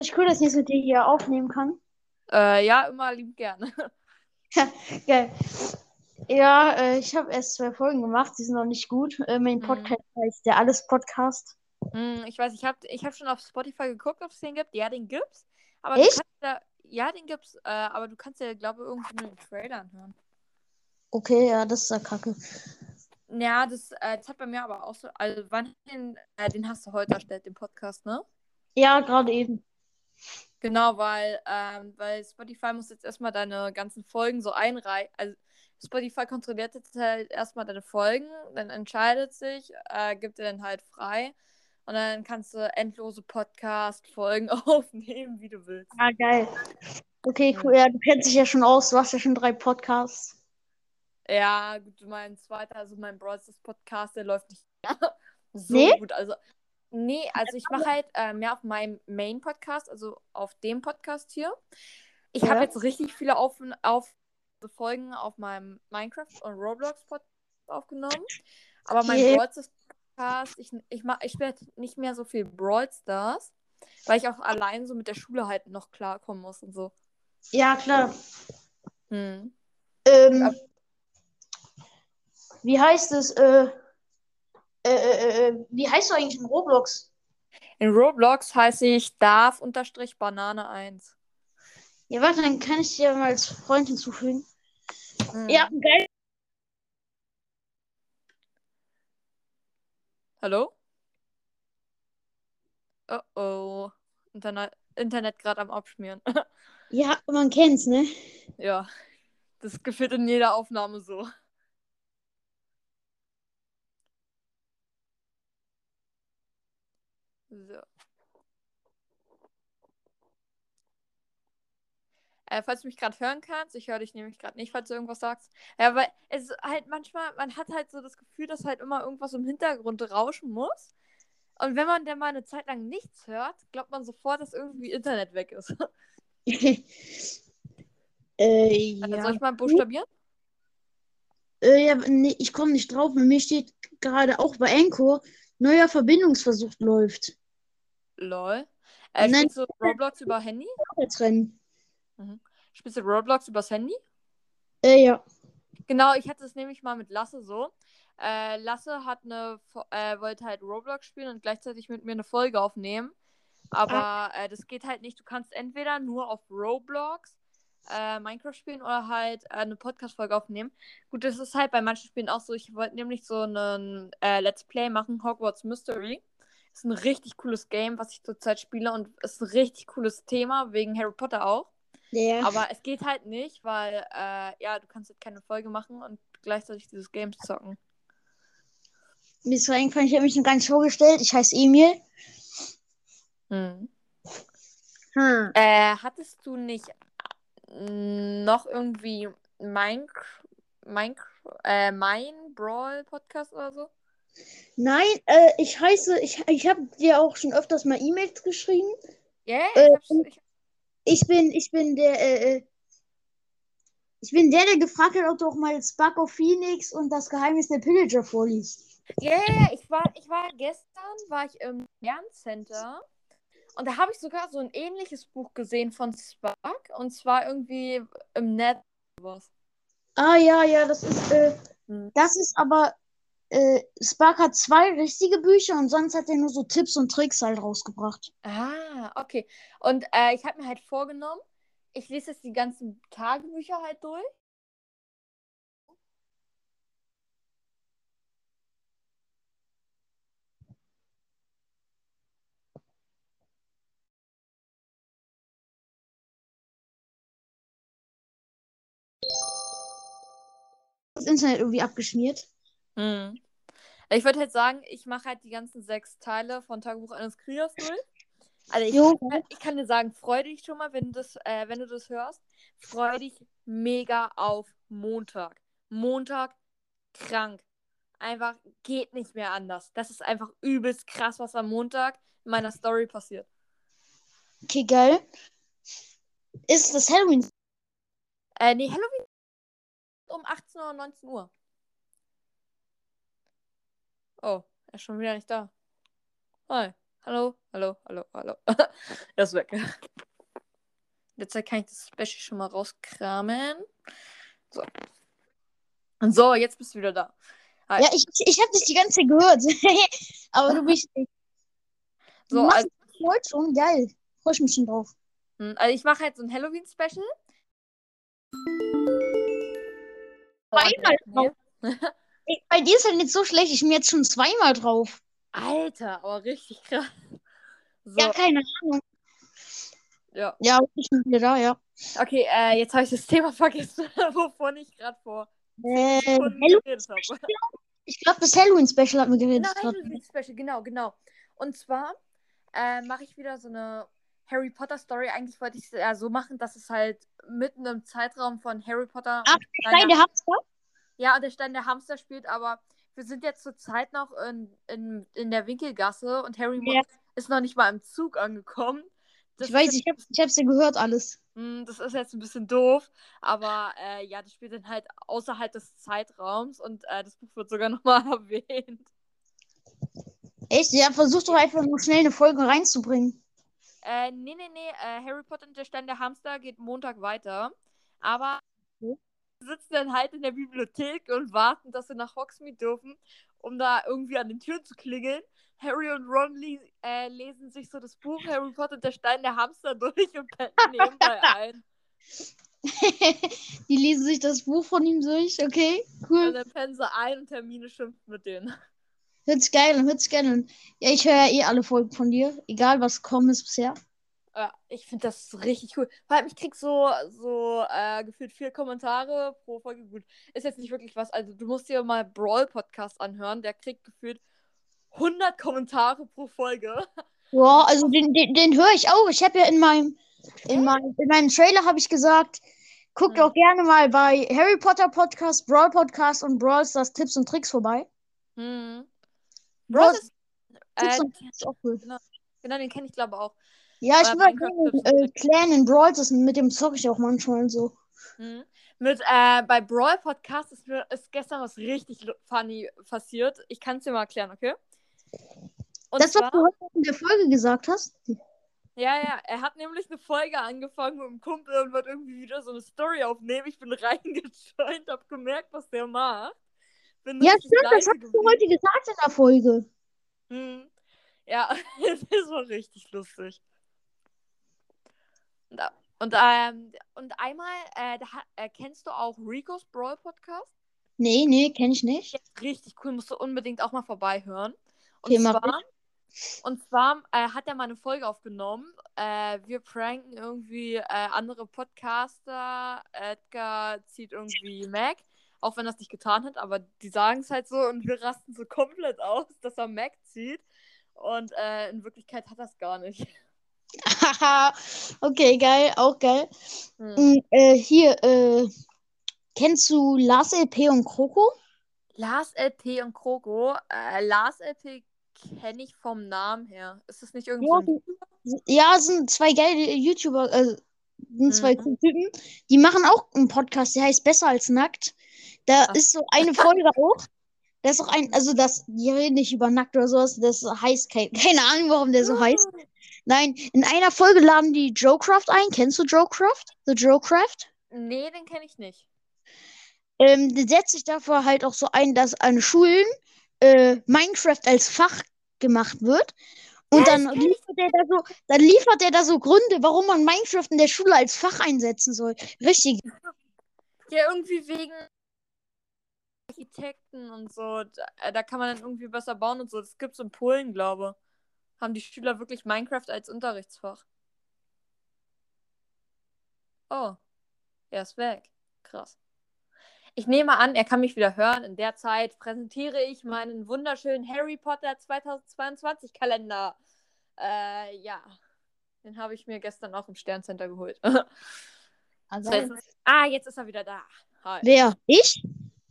Ich cool, dass ich jetzt mit dir hier aufnehmen kann. Äh, ja, immer lieb gerne. Geil. Ja, äh, ich habe erst zwei Folgen gemacht, die sind noch nicht gut. Äh, mein Mhm. Podcast heißt der Alles Podcast. Hm, ich weiß, ich habe ich hab schon auf Spotify geguckt, ob es den gibt. Ja, den gibt's. Aber Echt? du kannst ja, ja, den gibt's, äh, aber du kannst ja, glaube ich, irgendwie nur den Trailer anhören. Okay, ja, das ist ja kacke. Ja, das, äh, das hat bei mir aber auch so. Also, wann den, äh, den hast du heute erstellt, den Podcast, ne? Ja, gerade eben. Genau, weil, ähm, weil Spotify muss jetzt erstmal deine ganzen Folgen so einreihen. Also Spotify kontrolliert jetzt halt erstmal deine Folgen, dann entscheidet sich, äh, gibt dir dann halt frei. Und dann kannst du endlose Podcast-Folgen aufnehmen, wie du willst. Ah, geil. Okay, cool. Ja, du kennst dich ja schon aus. Du hast ja schon drei Podcasts. Ja, gut, mein zweiter, also mein Bros. Podcast, der läuft nicht so Nee? gut. Also, nee, also ich mache halt äh, mehr auf meinem Main-Podcast, also auf dem Podcast hier. Ich Ja. habe jetzt richtig viele auf, auf Folgen auf meinem Minecraft und Roblox Podcast aufgenommen. Aber mein Okay. Brawl Stars Podcast, ich, ich, mach- ich spiele nicht mehr so viel Brawl Stars, weil ich auch allein so mit der Schule halt noch klarkommen muss und so. Ja, klar. Hm. Ähm. Wie heißt es? Äh, äh, äh, äh, wie heißt du eigentlich in Roblox? In Roblox heiße ich darf-banane1. Ja, warte, dann kann ich dir mal als Freund hinzufügen. Hm. Ja, geil. Hallo? Oh oh. Internet, Internet gerade am Abschmieren. Ja, man kennt's, ne? ja. Das gefällt in jeder Aufnahme so. So. Äh, falls du mich gerade hören kannst, ich höre dich nämlich gerade nicht, falls du irgendwas sagst. Ja, weil es ist halt manchmal, man hat halt so das Gefühl, dass halt immer irgendwas im Hintergrund rauschen muss. Und wenn man dann mal eine Zeit lang nichts hört, glaubt man sofort, dass irgendwie Internet weg ist. äh, ja. Soll ich mal buchstabieren? Äh, ja, nee, ich komme nicht drauf. Bei mir steht gerade auch bei Anchor, neuer Verbindungsversuch läuft. Lol. Äh, Nein. spielst du Roblox über Handy? Jetzt rennen. Spielst du Roblox übers Handy? Äh, ja. Genau, ich hatte es nämlich mal mit Lasse so. Äh, Lasse hat eine, äh, wollte halt Roblox spielen und gleichzeitig mit mir eine Folge aufnehmen. Aber äh, das geht halt nicht. Du kannst entweder nur auf Roblox äh, Minecraft spielen oder halt äh, eine Podcast-Folge aufnehmen. Gut, das ist halt bei manchen Spielen auch so. Ich wollte nämlich so einen Let's Play machen, Hogwarts Mystery. Ist ein richtig cooles Game, was ich zurzeit spiele und ist ein richtig cooles Thema, wegen Harry Potter auch. Ja. Aber es geht halt nicht, weil, äh, ja, du kannst halt keine Folge machen und gleichzeitig dieses Game zocken. Mir ist eingefallen, ich habe mich noch gar nicht vorgestellt. Ich heiße Emil. Hm. Hm. Äh, hattest du nicht äh, noch irgendwie mein, mein, äh, mein Brawl Podcast oder so? Nein, äh, ich heiße, ich, ich habe dir auch schon öfters mal E-Mails geschrieben. Ja, Äh, ich bin, ich bin der, äh, äh, ich bin der, der gefragt hat, ob du auch mal Spark of Phoenix und das Geheimnis der Pillager vorliest. ja, ja, ich war, ich war gestern, war ich im Lerncenter und da habe ich sogar so ein ähnliches Buch gesehen von Spark und zwar irgendwie im Netz. Was. Ah, ja, ja, das ist, äh, Hm. das ist aber, äh, Spark hat zwei richtige Bücher und sonst hat er nur so Tipps und Tricks halt rausgebracht. Ah, okay. Und äh, ich habe mir halt vorgenommen, ich lese jetzt die ganzen Tagebücher halt durch. Das Internet irgendwie abgeschmiert. Hm. Ich würde halt sagen, ich mache halt die ganzen sechs Teile von Tagebuch eines Kriegers durch. Also ich, ich kann dir sagen, freu dich schon mal, wenn, das, äh, wenn du das hörst. Freu dich mega auf Montag. Montag krank. Einfach geht nicht mehr anders. Das ist einfach übelst krass, was am Montag in meiner Story passiert. Okay, geil. Ist das Halloween? Äh, nee, Halloween um 18 oder 19 Uhr. Oh, er ist schon wieder nicht da. Hi. Hallo, hallo, hallo, hallo. er ist weg. Jetzt kann ich das Special schon mal rauskramen. So. Und so, jetzt bist du wieder da. Hi. Ja, ich, ich habe dich die ganze Zeit gehört. Aber du bist nicht. so, machst also, heute schon geil. Freue ich mich schon drauf. hm, also ich mache jetzt so ein Halloween-Special. Ey, Bei dir ist halt nicht so schlecht. Ich bin jetzt schon zweimal drauf. Alter, aber richtig krass. So, Ja, keine Ahnung. ja. Ja, ich bin wieder da, ja. Okay, äh, jetzt habe ich das Thema vergessen, wovon ich gerade vor Äh, ich glaube, das Halloween-Special hat mir geredet. Genau, gerade. Halloween Special, genau, genau. Und zwar äh, mache ich wieder so eine Harry Potter Story. Eigentlich wollte ich es ja so machen, dass es halt mitten im Zeitraum von Harry Potter Ach, Stein der Hamster? Ja, und der Stein der Hamster spielt, aber wir sind jetzt zur Zeit noch in, in, in der Winkelgasse und Harry Ja. ist noch nicht mal im Zug angekommen. Das Ich weiß, ich, hab, ich hab's ja gehört alles. Hm, Das ist jetzt ein bisschen doof, aber äh, ja, das spielt dann halt außerhalb des Zeitraums und äh, das Buch wird sogar nochmal erwähnt. Echt? Ja, versuch doch einfach nur schnell eine Folge reinzubringen. Äh, nee, nee, nee, äh, Harry Potter und der Stein der Hamster geht Montag weiter, aber Okay. Sitzen dann halt in der Bibliothek und warten, dass wir nach Hogsmeade dürfen, um da irgendwie an den Türen zu klingeln. Harry und Ron äh, lesen sich so das Buch Harry Potter und der Stein der Hamster durch und pennen nebenbei ein. Die lesen sich das Buch von ihm durch, okay? Und Cool. dann pennen sie ein und Termine schimpft mit denen. Hört sich geil an, hört sich geil an. Ja, ich höre ja eh alle Folgen von dir. Egal, was gekommen ist bisher. Ja, ich finde das richtig cool. Vor allem, ich krieg so, so äh, gefühlt vier Kommentare pro Folge. Gut, ist jetzt nicht wirklich was. Also, du musst dir mal Brawl Podcast anhören. Der kriegt gefühlt 100 Kommentare pro Folge. Ja, also den, den, den höre ich auch. Ich habe ja in meinem, in meinem, in meinem Trailer habe ich gesagt, guckt Hm. auch gerne mal bei Harry Potter Podcast, Brawl Podcast und Brawl Stars Tipps und Tricks vorbei. Hm. Brawl Brawl ist, Tipps äh, und Tricks auch cool. genau, den kenne ich glaube auch. Ja, ich und äh. Clan in Brawl, das, mit dem zocke ich auch manchmal so. Hm. Mit, äh, bei Brawl Podcast ist mir ist gestern was richtig funny passiert. Ich kann es dir mal erklären, okay? Und das, was zwar, du heute in der Folge gesagt hast. Ja, ja, er hat nämlich eine Folge angefangen mit einem Kumpel und wird irgendwie wieder so eine Story aufnehmen. Ich bin reingejoint, hab gemerkt, was der macht. Bin Ja, stimmt, das hast du heute gesagt in der Folge. Hm. Ja, das war richtig lustig. Und, und, ähm, und einmal, äh, da, äh, kennst du auch Ricos Brawl Podcast? Nee, nee, kenn ich nicht. Richtig cool, musst du unbedingt auch mal vorbeihören. Und Okay, zwar, und zwar äh, hat er mal eine Folge aufgenommen. Äh, wir pranken irgendwie äh, andere Podcaster. Edgar zieht irgendwie Mac, auch wenn er es nicht getan hat, aber die sagen es halt so und wir rasten so komplett aus, dass er Mac zieht. Und äh, in Wirklichkeit hat er es gar nicht. Haha, okay, geil, auch geil. Hm. Äh, hier, äh, kennst du Lars LP und Kroko? Lars LP und Kroko. Äh, Lars LP kenne ich vom Namen her. Ist das nicht irgendwie Ja, so ein Ja, sind zwei geile YouTuber, äh, sind zwei Mhm. Typen. Die machen auch einen Podcast, der heißt Besser als Nackt. Da Ach. ist so eine Folge auch. Da ist auch ein, also das, die reden nicht über nackt oder sowas, das heißt, kein, keine Ahnung, warum der so heißt. Nein, in einer Folge laden die Joecraft ein. Kennst du Joecraft? The Joecraft? Nee, den kenne ich nicht. Ähm, die setzt sich dafür halt auch so ein, dass an Schulen äh, Minecraft als Fach gemacht wird. Und Ja, dann ich. liefert er da so, dann liefert er da so Gründe, warum man Minecraft in der Schule als Fach einsetzen soll. Richtig. Ja, irgendwie wegen Architekten und so. Da, äh, da kann man dann irgendwie besser bauen und so. Das gibt's in Polen, glaube Haben die Schüler wirklich Minecraft als Unterrichtsfach? Oh, er ist weg. Krass. Ich nehme an, er kann mich wieder hören. In der Zeit präsentiere ich meinen wunderschönen Harry Potter 2022 Kalender. Äh, ja. Den habe ich mir gestern auch im Sterncenter geholt. Also, ah, jetzt ist er wieder da. Hi. wer? Ich?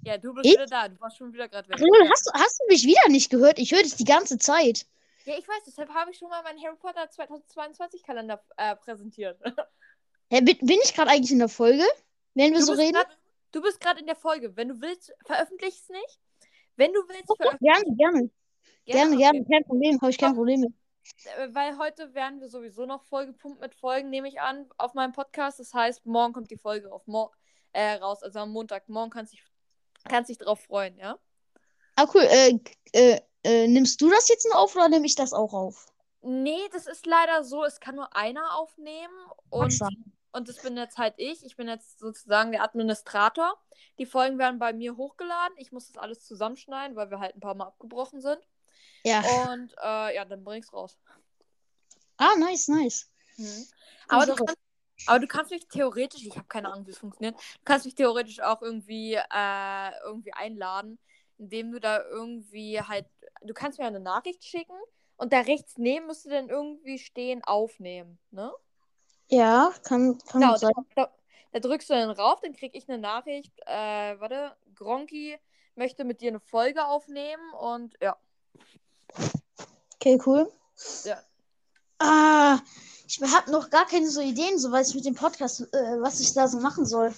Ja, du bist Ich? wieder da. Du warst schon wieder gerade weg. Lol, hast, du- hast du mich wieder nicht gehört? Ich höre dich die ganze Zeit. Ja, ich weiß, deshalb habe ich schon mal meinen Harry Potter 2022 Kalender äh, präsentiert. Hä, bin, bin ich gerade eigentlich in der Folge? Wenn wir Du so reden? grad- Du bist gerade in der Folge. Wenn du willst, veröffentlich es nicht. Wenn du willst, Okay, veröffentlich gerne, gerne. Gerne, Okay. gerne, kein Problem, habe ich kein Problem mit. Äh, Weil heute werden wir sowieso noch vollgepumpt mit Folgen, nehme ich an, auf meinem Podcast. Das heißt, morgen kommt die Folge auf äh, raus, also am Montag. Morgen kannst du dich, kannst dich drauf freuen, ja? Ah, cool. Äh, äh, äh, nimmst du das jetzt nur auf oder nehme ich das auch auf? Nee, das ist leider so, es kann nur einer aufnehmen und, und das bin jetzt halt ich. Ich bin jetzt sozusagen der Administrator. Die Folgen werden bei mir hochgeladen. Ich muss das alles zusammenschneiden, weil wir halt ein paar Mal abgebrochen sind. Ja. Und äh, ja, dann bring ich's raus. Ah, nice, nice. Mhm. Aber, du Sache. kannst, aber du kannst mich theoretisch, ich habe keine Ahnung, wie es funktioniert, du kannst mich theoretisch auch irgendwie, äh, irgendwie einladen, indem du da irgendwie halt, du kannst mir eine Nachricht schicken und da rechts neben müsste dann irgendwie stehen, aufnehmen, ne? Ja, kann, kann Genau, sein. da, da, drückst du dann rauf, dann krieg ich eine Nachricht, äh, warte, Gronki möchte mit dir eine Folge aufnehmen und ja. Okay, cool. Ja. Ah, ich habe noch gar keine so Ideen, so weiß ich mit dem Podcast, äh, was ich da so machen soll.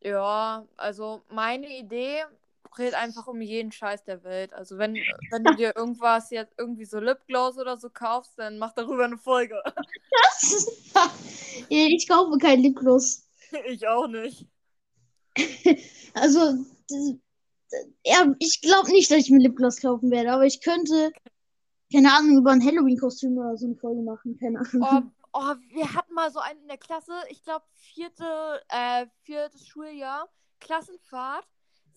Ja, also meine Idee dreht einfach um jeden Scheiß der Welt. Also wenn, wenn du dir irgendwas jetzt irgendwie so Lipgloss oder so kaufst, dann mach darüber eine Folge. ich kaufe kein Lipgloss. ich auch nicht. Also, ja, ich glaube nicht, dass ich mir Lipgloss kaufen werde, aber ich könnte, keine Ahnung, über ein Halloween-Kostüm oder so eine Folge machen, keine Ahnung. Oh, oh, wir hatten mal so einen in der Klasse, ich glaube vierte, äh, viertes Schuljahr, Klassenfahrt,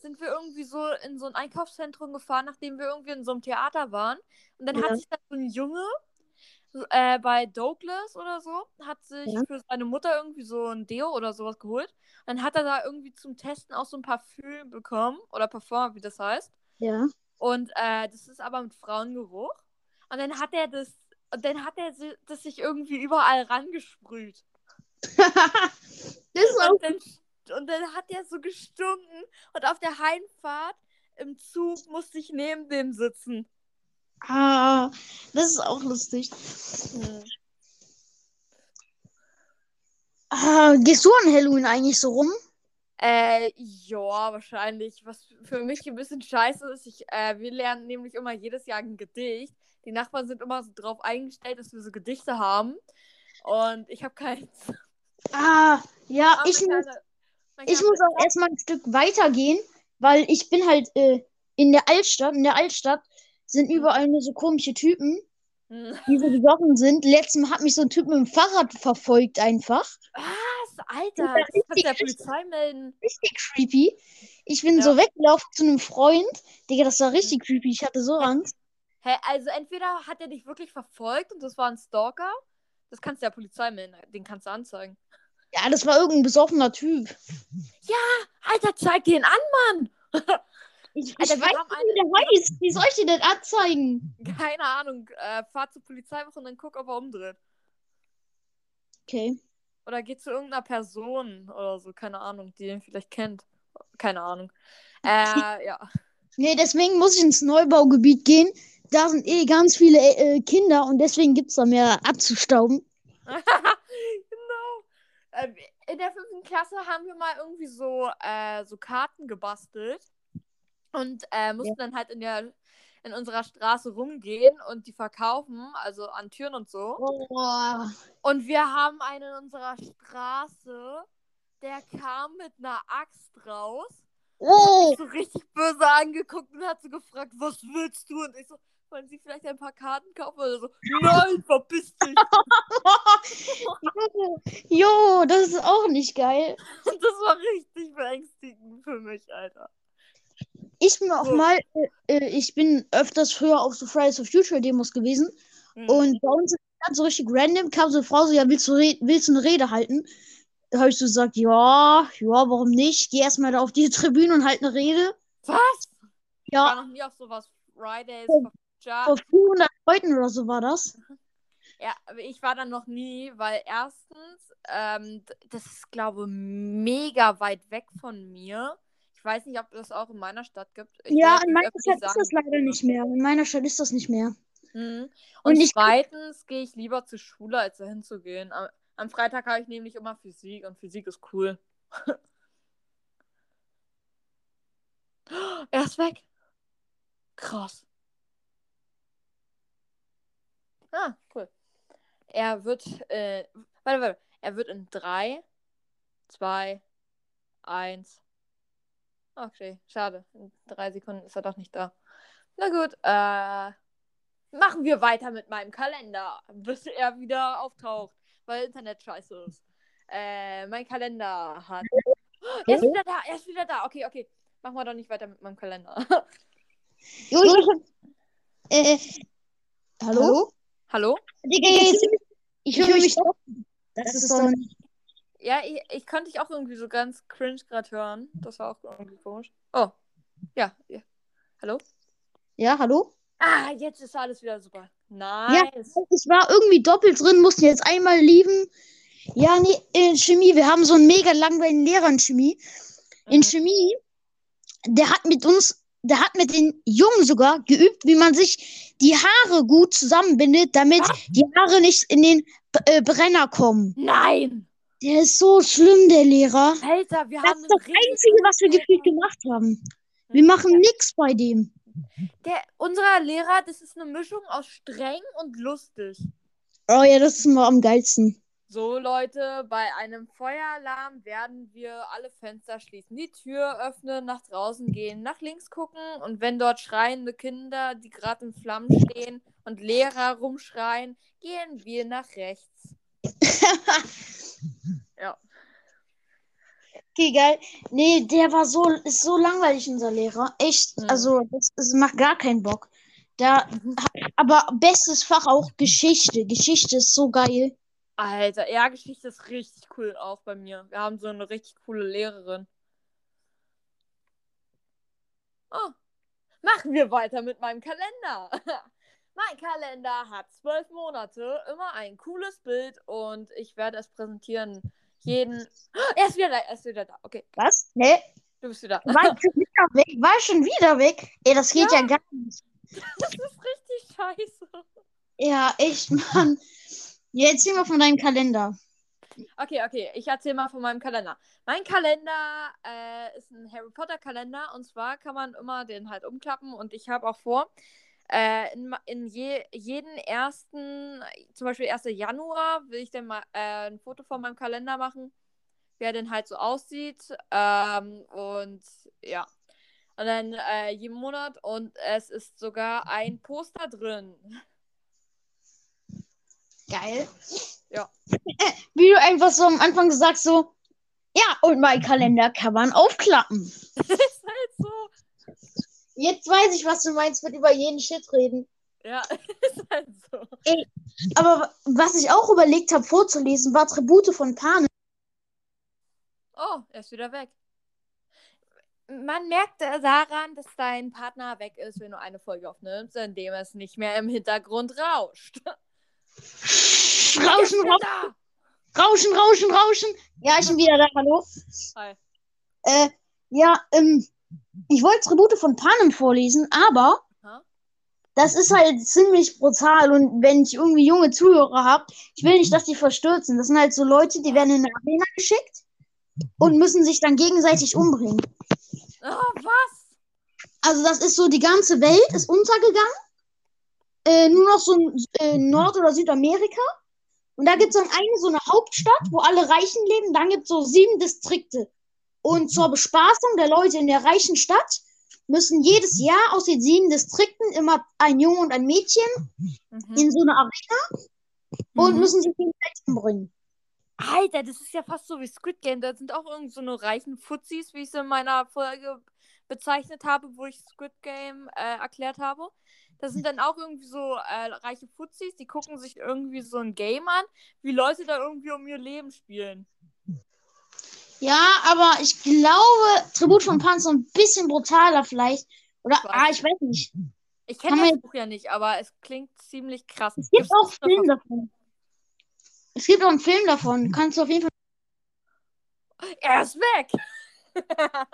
sind wir irgendwie so in so ein Einkaufszentrum gefahren, nachdem wir irgendwie in so einem Theater waren. Und dann Ja. hat sich da so ein Junge äh, bei Douglas oder so, hat sich Ja. für seine Mutter irgendwie so ein Deo oder sowas geholt. Und dann hat er da irgendwie zum Testen auch so ein Parfüm bekommen, oder Parfum, wie das heißt. Ja. Und äh, das ist aber mit Frauengeruch. Und dann hat er das, und dann hat er das sich irgendwie überall rangesprüht. das ist auch. Und dann, und dann hat er so gestunken. Und auf der Heimfahrt im Zug musste ich neben dem sitzen. Ah, das ist auch lustig. Ah, gehst du an Halloween eigentlich so rum? Äh, ja, wahrscheinlich. Was für mich ein bisschen scheiße ist, ich, äh, wir lernen nämlich immer jedes Jahr ein Gedicht. Die Nachbarn sind immer so drauf eingestellt, dass wir so Gedichte haben. Und ich habe keins. Ah, ja, Aber ich mein ich muss auch erstmal ein Stück weitergehen, weil ich bin halt äh, in der Altstadt. In der Altstadt sind überall nur so komische Typen, Hm. die so besoffen sind. Letztes Mal hat mich so ein Typ mit dem Fahrrad verfolgt einfach. Was? Alter, das kannst du der Polizei melden. Richtig creepy. Ich bin Ja. so weggelaufen zu einem Freund. Digga, das war richtig creepy. Ich hatte so Angst. Hä, also entweder hat er dich wirklich verfolgt und das war ein Stalker. Das kannst du der Polizei melden. Den kannst du anzeigen. Ja, das war irgendein besoffener Typ. Alter, zeig den an, Mann! Ich, Alter, ich weiß nicht, wie der heißt. Wie soll ich den denn anzeigen? Keine Ahnung. Äh, fahr zur Polizeiwache und dann guck, ob er umdreht. Okay. Oder geht zu irgendeiner Person oder so, keine Ahnung, die ihn vielleicht kennt. Keine Ahnung. Äh, ja. Nee, deswegen muss ich ins Neubaugebiet gehen. Da sind eh ganz viele äh, Kinder und deswegen gibt es da mehr abzustauben. genau. Äh, in der fünften Klasse haben wir mal irgendwie so, äh, so Karten gebastelt und äh, mussten dann halt in der in unserer Straße rumgehen und die verkaufen, also an Türen und so. Oh. Und wir haben einen in unserer Straße, der kam mit einer Axt raus, Oh. so richtig böse angeguckt und hat so gefragt, was willst du? Und ich so, wollen Sie vielleicht ein paar Karten kaufen? Oder so, nein, verpiss dich. Jo, das ist auch nicht geil. Und das war richtig beängstigend für mich, Alter. Ich bin auch So. mal, äh, äh, ich bin öfters früher auf so Fridays for Future Demos gewesen Mhm. und bei uns ist ganz so richtig random kam so eine Frau so, ja, willst du, willst du eine Rede halten? Da habe ich so gesagt, ja, ja, warum nicht? Geh erstmal da auf die Tribüne und halt eine Rede. Was? Ich Ja, war noch nie auf sowas Fridays for Future. vor 400 Leuten oder so war das. Ja, ich war da noch nie, weil erstens, ähm, das ist, glaube ich, mega weit weg von mir. Ich weiß nicht, ob das auch in meiner Stadt gibt. Ich Ja, in meiner Stadt ist sagen, das leider nicht mehr. In meiner Stadt ist das nicht mehr. Mhm. Und Und, zweitens gehe ich lieber zur Schule, als dahin zu gehen. Am, am Freitag habe ich nämlich immer Physik und Physik ist cool. er ist weg. Krass. Ah, cool. Er wird, äh, warte, warte. Er wird in 3, 2, 1. Okay, schade. In drei Sekunden ist er doch nicht da. Na gut, äh, machen wir weiter mit meinem Kalender, bis er wieder auftaucht, weil Internet scheiße ist. Äh, mein Kalender hat. Er ist wieder da, er ist wieder da. Okay, okay. Machen wir doch nicht weiter mit meinem Kalender. Jo, ich, äh, hallo? Hallo? Digga, jetzt, ich höre mich doch. Das ist nicht. Ja, ich, ich konnte dich auch irgendwie so ganz cringe gerade hören. Das war auch irgendwie komisch. Oh. Ja. ja. Hallo? Ja, hallo? Ah, jetzt ist alles wieder super. Ja, Nice. es war irgendwie doppelt drin, mussten jetzt einmal lieben. Ja, nee, in Chemie, wir haben so einen mega langweiligen Lehrer in Chemie. In Mhm. Chemie, der hat mit uns, der hat mit den Jungen sogar geübt, wie man sich die Haare gut zusammenbindet, damit die Haare nicht in den äh, Brenner kommen. Nein! Der ist so schlimm, der Lehrer. Alter, wir Das haben ist das einen richtig Einzige, was wir gefühlt gemacht haben. Wir machen nichts bei dem. Der, unser Lehrer, das ist eine Mischung aus streng und lustig. Oh ja, das ist immer am geilsten. So, Leute, bei einem Feueralarm werden wir alle Fenster schließen, die Tür öffnen, nach draußen gehen, nach links gucken und wenn dort schreiende Kinder, die gerade in Flammen stehen und Lehrer rumschreien, gehen wir nach rechts. Ja. Okay, geil. Nee, der war so, ist so langweilig, unser Lehrer. Echt. Mhm. Also, das, das macht gar keinen Bock. Da, aber bestes Fach auch Geschichte. Geschichte ist so geil. Alter, ja, Geschichte ist richtig cool auch bei mir. Wir haben so eine richtig coole Lehrerin. Oh, machen wir weiter mit meinem Kalender. mein Kalender hat zwölf Monate, immer ein cooles Bild und ich werde es präsentieren. Jeden. Er ist wieder da, er ist wieder da. Okay, Was? Hä? du bist wieder. War ich schon wieder weg? War schon wieder weg? Ey, das geht ja, gar nicht. Das ist richtig scheiße. Ja, echt, Mann. Ja, erzähl mal von deinem Kalender. Okay, okay, ich erzähle mal von meinem Kalender. Mein Kalender äh, ist ein Harry Potter Kalender und zwar kann man immer den halt umklappen und ich habe auch vor, äh, in, in je, jeden ersten, zum Beispiel 1. Januar, will ich dann mal äh, ein Foto von meinem Kalender machen, wie er denn halt so aussieht ähm, und ja. Und dann äh, jeden Monat und es ist sogar ein Poster drin. Geil. Ja. Wie du einfach so am Anfang gesagt so, ja, und mein Kalender kann man aufklappen. ist halt so. Jetzt weiß ich, was du meinst mit über jeden Shit reden. Ja, ist halt so. Aber was ich auch überlegt habe vorzulesen, war Tribute von Panem. Oh, er ist wieder weg. Man merkt daran, dass dein Partner weg ist, wenn du eine Folge aufnimmst, indem es nicht mehr im Hintergrund rauscht. Rauschen, rauschen, rauschen, rauschen, rauschen. Ja, ich bin wieder da, hallo. Hi. Äh, ja, ähm, ich wollte Tribute von Panem vorlesen, aber Aha. das ist halt ziemlich brutal und wenn ich irgendwie junge Zuhörer habe, ich will nicht, dass die verstürzen. Das sind halt so Leute, die werden in eine Arena geschickt und müssen sich dann gegenseitig umbringen. Oh, was? Also das ist so, die ganze Welt ist untergegangen. Äh, nur noch so ein, äh, Nord- oder Südamerika. Und da gibt es dann eine, so eine Hauptstadt, wo alle Reichen leben. Dann gibt es so sieben Distrikte. Und zur Bespaßung der Leute in der reichen Stadt müssen jedes Jahr aus den sieben Distrikten immer ein Junge und ein Mädchen Mhm. in so eine Arena und Mhm. müssen sich gegenseitig umbringen. Alter, das ist ja fast so wie Squid Game. Da sind auch irgend so eine reichen Fuzis, wie ich es in meiner Folge bezeichnet habe, wo ich Squid Game äh, erklärt habe. Da sind dann auch irgendwie so äh, reiche Fuzis, die gucken sich irgendwie so ein Game an, wie Leute da irgendwie um ihr Leben spielen. Ja, aber ich glaube, Tribut von Pan ist so ein bisschen brutaler vielleicht. Oder, Ich weiß ah, ich weiß nicht. Ich kenne das Buch ja nicht, aber es klingt ziemlich krass. Es gibt Gibt's auch eine Film davon. Es gibt auch einen Film davon. Kannst du auf jeden Fall. Er ist weg.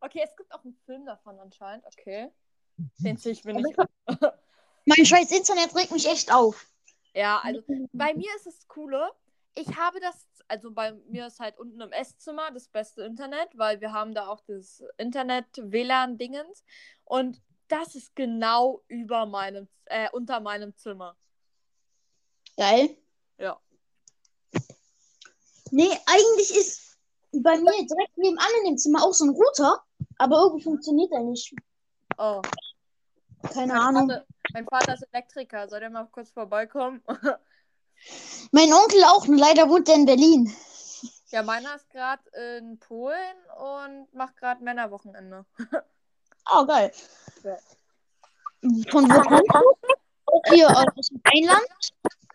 okay, es gibt auch einen Film davon anscheinend. Okay. Den ziehe ich mir nicht an. Mein scheiß Internet regt mich echt auf. Ja, also bei mir ist das Coole. Ich habe das, also bei mir ist halt unten im Esszimmer das beste Internet, weil wir haben da auch das Internet-WLAN-Dingens. Und das ist genau über meinem, äh, unter meinem Zimmer. Geil. Ja. Nee, eigentlich ist bei mir direkt nebenan in dem Zimmer auch so ein Router, aber irgendwie funktioniert er nicht. Oh. Keine Mein Ahnung. Vater, mein Vater ist Elektriker. Soll der mal kurz vorbeikommen? Mein Onkel auch, nur leider wohnt er in Berlin. ja, meiner ist gerade in Polen und macht gerade Männerwochenende. Oh, geil. Ja. Von wo kommst du? Hier aus dem Rheinland?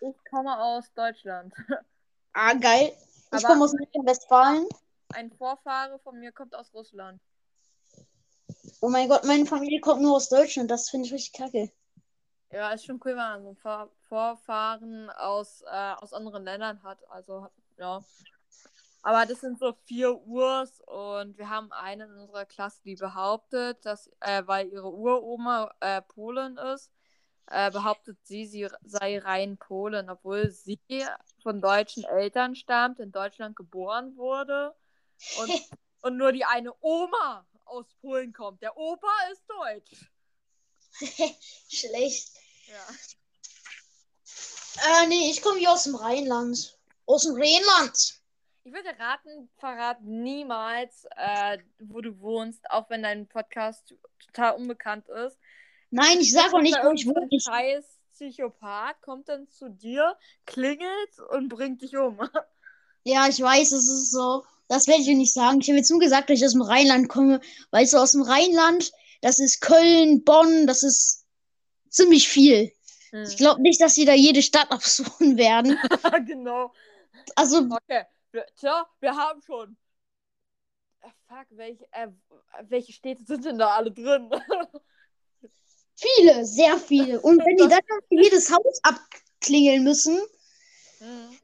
Ich komme aus Deutschland. Ah, geil. Ich Aber- komme aus Nordrhein-Westfalen. Ein Vorfahre von mir kommt aus Russland. Oh mein Gott, meine Familie kommt nur aus Deutschland. Das finde ich richtig kacke. Ja, ist schon cool, wenn man so Vor Vorfahren aus, äh, aus anderen Ländern hat. Also, ja. Aber das sind so vier Urs und wir haben eine in unserer Klasse, die behauptet, dass, äh, weil ihre Uroma äh, Polin ist, äh, behauptet sie, sie sei rein Polin, obwohl sie von deutschen Eltern stammt, in Deutschland geboren wurde und, und nur die eine Oma aus Polen kommt. Der Opa ist deutsch. Schlecht. Ja. Äh, nee, ich komme hier aus dem Rheinland. Aus dem Rheinland. Ich würde raten, verrat niemals, äh, wo du wohnst, auch wenn dein Podcast total unbekannt ist. Nein, ich sage auch nicht, wo ich wohne. scheiß Psychopath kommt dann zu dir, klingelt und bringt dich um. ja, ich weiß, es ist so. Das werde ich dir nicht sagen. Ich habe jetzt nur gesagt, dass ich aus dem Rheinland komme. Weißt du, aus dem Rheinland, das ist Köln, Bonn, das ist ziemlich viel. Hm. Ich glaube nicht, dass sie da jede Stadt absuchen werden. genau. Also, Okay. Wir, tja, wir haben schon. Äh, fuck, welche, äh, welche Städte sind denn da alle drin? viele, sehr viele. Und wenn die dann noch jedes Haus abklingeln müssen, Hm.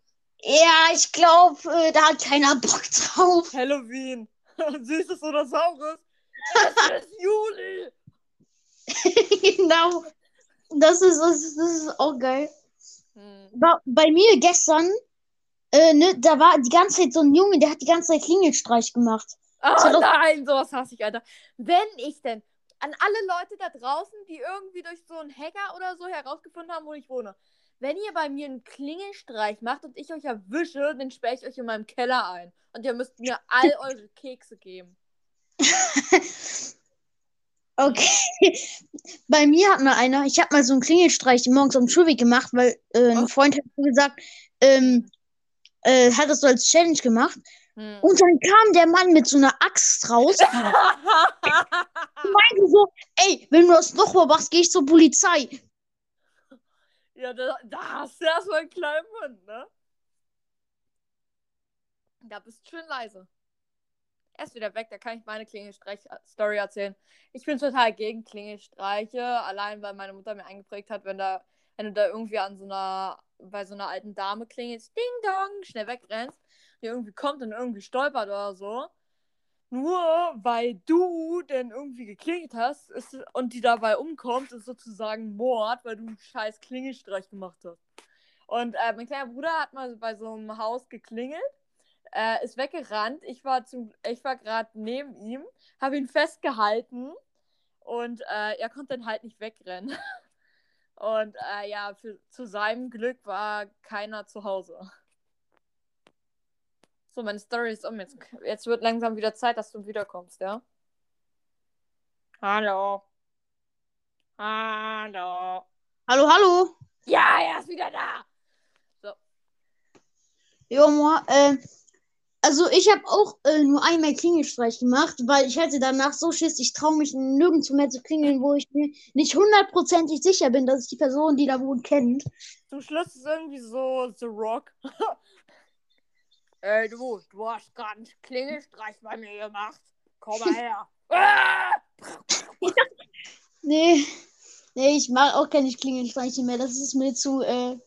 Ja, ich glaube, äh, da hat keiner Bock drauf. Halloween. Süßes oder Saures? Es ist Juli. genau. Das ist, das, ist, das ist auch geil. Hm. War bei mir gestern, äh, ne, da war die ganze Zeit so ein Junge, der hat die ganze Zeit Klingelstreich gemacht. Oh So, nein, sowas hasse ich, Alter. Wenn ich denn an alle Leute da draußen, die irgendwie durch so einen Hacker oder so herausgefunden haben, wo ich wohne, wenn ihr bei mir einen Klingelstreich macht und ich euch erwische, dann sperre ich euch in meinem Keller ein. Und ihr müsst mir all eure Kekse geben. Okay. Bei mir hat mal einer, ich habe mal so einen Klingelstreich morgens am Schulweg gemacht, weil äh, ein Oh. Freund hat mir gesagt, ähm, äh, hat das so als Challenge gemacht. Hm. Und dann kam der Mann mit so einer Axt raus und meinte so, ey, wenn du das noch mal machst, gehe ich zur Polizei. Ja, da, da hast du erstmal einen kleinen Mund, ne? Da bist du schön leise. Er ist wieder weg, da kann ich meine Klingelstreich-Story erzählen. Ich bin total gegen Klingelstreiche, allein weil meine Mutter mir eingeprägt hat, wenn da, wenn du da irgendwie an so einer, bei so einer alten Dame klingelst, ding dong, schnell wegrennst, die irgendwie kommt und irgendwie stolpert oder so. Nur weil du denn irgendwie geklingelt hast ist, und die dabei umkommt, ist sozusagen Mord, weil du einen scheiß Klingelstreich gemacht hast. Und äh, mein kleiner Bruder hat mal bei so einem Haus geklingelt äh, ist weggerannt. Ich war, war gerade neben ihm, habe ihn festgehalten und äh, er konnte dann halt nicht wegrennen. Und äh, ja, für, zu seinem Glück war keiner zu Hause. So, meine Story ist um. Jetzt, jetzt wird langsam wieder Zeit, dass du wiederkommst, ja? Hallo. Hallo. Hallo, hallo. Ja, er ist wieder da. Jo, Moa, äh, also ich habe auch äh, nur einmal Klingelstreich gemacht, weil ich hatte danach so Schiss, ich traue mich nirgendwo mehr zu klingeln, wo ich mir nicht hundertprozentig sicher bin, dass ich die Person, die da wohnt, kennt. Zum Schluss ist irgendwie so The Rock. Ey, du, du hast gerade einen Klingelstreich bei mir gemacht. Komm mal her. Ah! Nee, nee, ich mag auch keine Klingelstreiche mehr. Das ist mir zu äh,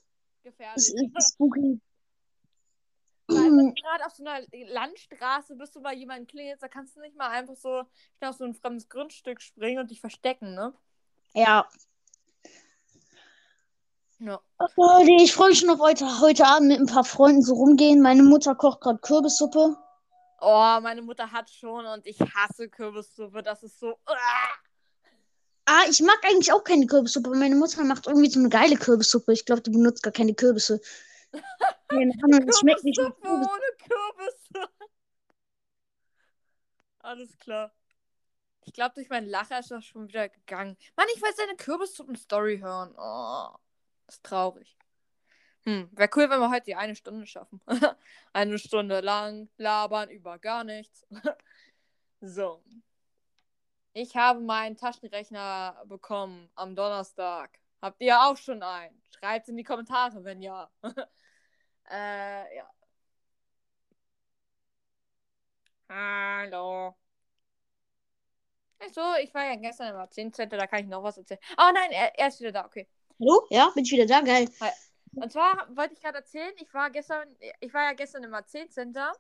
Gefährlich. spooky. Weil gerade auf so einer Landstraße bist du bei jemandem klingelst, da kannst du nicht mal einfach so schnell auf so ein fremdes Grundstück springen und dich verstecken, ne? Ja. Ja. Oh, nee, ich freue mich schon auf heute, heute Abend mit ein paar Freunden so rumgehen. Meine Mutter kocht gerade Kürbissuppe. Oh, meine Mutter hat schon und ich hasse Kürbissuppe. Das ist so. Ah! Ah, ich mag eigentlich auch keine Kürbissuppe. Meine Mutter macht irgendwie so eine geile Kürbissuppe. Ich glaube, die benutzt gar keine Kürbisse. Keine Ahnung, das schmeckt nicht. Kürbissuppe Kürbis. ohne Kürbisse. Alles klar. Ich glaube, durch meinen Lacher ist das schon wieder gegangen. Mann, ich will seine Kürbissuppen-Story hören. Oh, ist traurig. Hm, wäre cool, wenn wir heute die eine Stunde schaffen. eine Stunde lang labern über gar nichts. so. Ich habe meinen Taschenrechner bekommen am Donnerstag. Habt ihr auch schon einen? Schreibt in die Kommentare, wenn ja. äh, ja. Hallo. Ach so, ich war ja gestern im 10 Center, da kann ich noch was erzählen. Oh nein, er, er ist wieder da, okay. Hallo? Ja, bin ich wieder da? Geil. Und zwar wollte ich gerade erzählen, ich war gestern, ich war ja gestern im A10 Center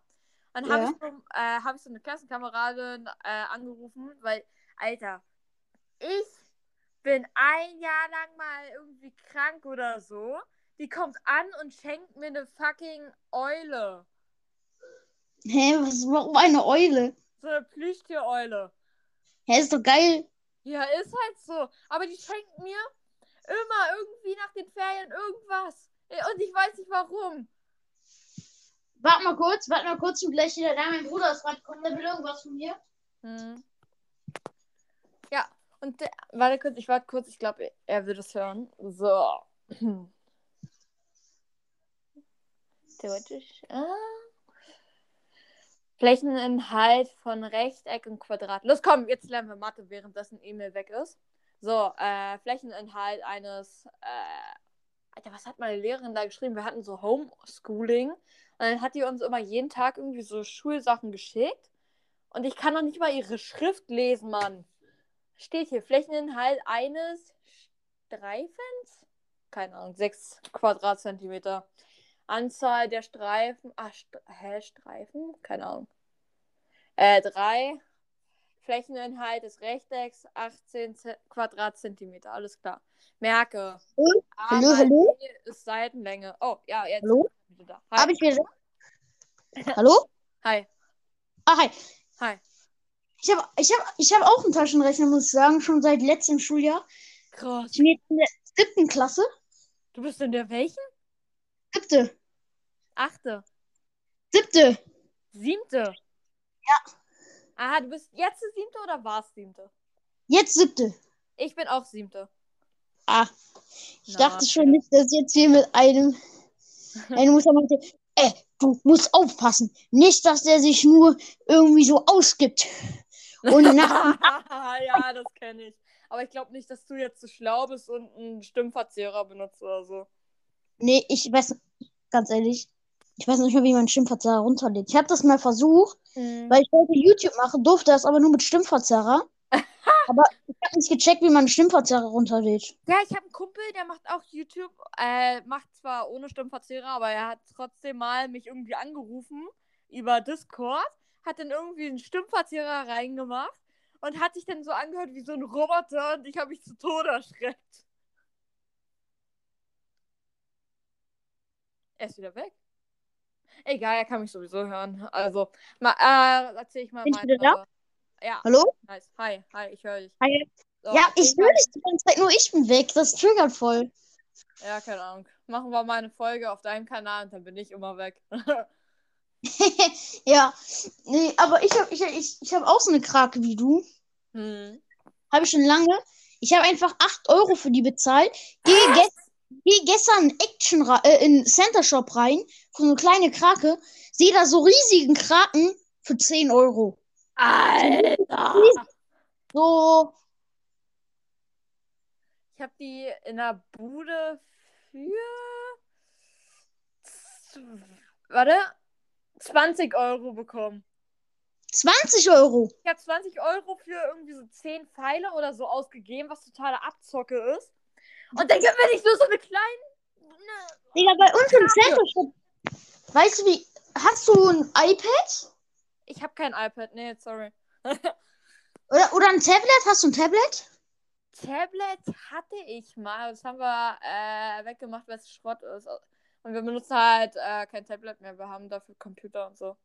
und habe Ja. ich, so, äh, hab ich so eine Klassenkameradin äh, angerufen, weil, Alter, ich bin ein Jahr lang mal irgendwie krank oder so. Die kommt an und schenkt mir eine fucking Eule. Hä, was, warum eine Eule? So eine Plüschtiereule. Hä, ist doch geil. Ja, ist halt so. Aber die schenkt mir immer irgendwie nach den Ferien irgendwas. Und ich weiß nicht warum. Warte mal kurz, warte mal kurz und gleich wieder da. Mein Bruder ist gerade gekommen, der will irgendwas von mir. Hm. Ja, und der, warte kurz, ich warte kurz, ich glaube, er will das hören. So. Theoretisch. Ah. Flächeninhalt von Rechteck und Quadrat. Los, komm, jetzt lernen wir Mathe, währenddessen E-Mail weg ist. So, äh, Flächeninhalt eines. Äh, Alter, was hat meine Lehrerin da geschrieben? Wir hatten so Homeschooling. Und dann hat die uns immer jeden Tag irgendwie so Schulsachen geschickt. Und ich kann noch nicht mal ihre Schrift lesen, Mann. Steht hier, Flächeninhalt eines Streifens? Keine Ahnung, 6 Quadratzentimeter. Anzahl der Streifen. Ah, St hä, Streifen? Keine Ahnung. Äh, 3. Flächeninhalt des Rechtecks 18 Z Quadratzentimeter. Alles klar. Merke. Hallo, A hallo, hallo? Ist Seitenlänge. Oh, ja, jetzt. Hallo? Bist du da. Hi. Hab ich wieder. Hallo? Hi. Ah, hi. Hi. Ich habe ich hab, ich hab auch einen Taschenrechner, muss ich sagen, schon seit letztem Schuljahr. Krass. Ich bin jetzt in der siebten Klasse. Du bist in der welchen? Siebte. Achte. Siebte. Siebte. Ja. Aha, du bist jetzt die siebte oder warst siebte? Jetzt siebte. Ich bin auch siebte. Ah. Ich Na, dachte schon nicht, dass jetzt hier mit einem. Eine Mutter meinte, ey, du musst aufpassen. Nicht, dass der sich nur irgendwie so ausgibt. Und nach, ja, das kenne ich. Aber ich glaube nicht, dass du jetzt so schlau bist und einen Stimmverzehrer benutzt oder so. Nee, ich weiß, ganz ehrlich, ich weiß nicht mehr, wie man Stimmverzerrer runterlädt. Ich habe das mal versucht, weil ich wollte YouTube machen, durfte das aber nur mit Stimmverzerrer. aber ich habe nicht gecheckt, wie man Stimmverzerrer runterlädt. Ja, ich habe einen Kumpel, der macht auch YouTube. Äh, macht zwar ohne Stimmverzehrer, aber er hat trotzdem mal mich irgendwie angerufen über Discord, hat dann irgendwie einen Stimmverzehrer reingemacht und hat sich dann so angehört wie so ein Roboter und ich habe mich zu Tode erschreckt. Er ist wieder weg. Egal, er kann mich sowieso hören. Also, ma, äh, erzähl ich mal Bin ich wieder Ja, Hallo? nice. Hi, hi, ich höre dich. Hi. So, ja, ich höre dich die ganze Zeit, nur ich bin weg. Das triggert voll. Ja, keine Ahnung. Machen wir mal eine Folge auf deinem Kanal und dann bin ich immer weg. ja, nee, aber ich habe ich, ich, ich hab auch so eine Krake wie du. hm. Habe ich schon lange. Ich habe einfach 8 Euro für die bezahlt. Gehe ge geh gestern in Action äh, in Center Shop rein, für so eine kleine Krake. Sehe da so riesigen Kraken für 10 Euro. Alter! So, Ich habe die in der Bude für. Warte. 20 Euro bekommen. 20 Euro. Ich habe 20 Euro für irgendwie so 10 Pfeile oder so ausgegeben, was totale Abzocke ist. Und dann gibt mir nicht nur so eine kleine. Ne, Digga, bei uns im Center Shop. Weißt du wie? Hast du ein iPad? ich habe kein iPad, nee, sorry. Oder, oder ein Tablet? Hast du ein Tablet? Tablet hatte ich mal, das haben wir äh, weggemacht, weil es Schrott ist. Und wir benutzen halt äh, kein Tablet mehr, wir haben dafür Computer und so.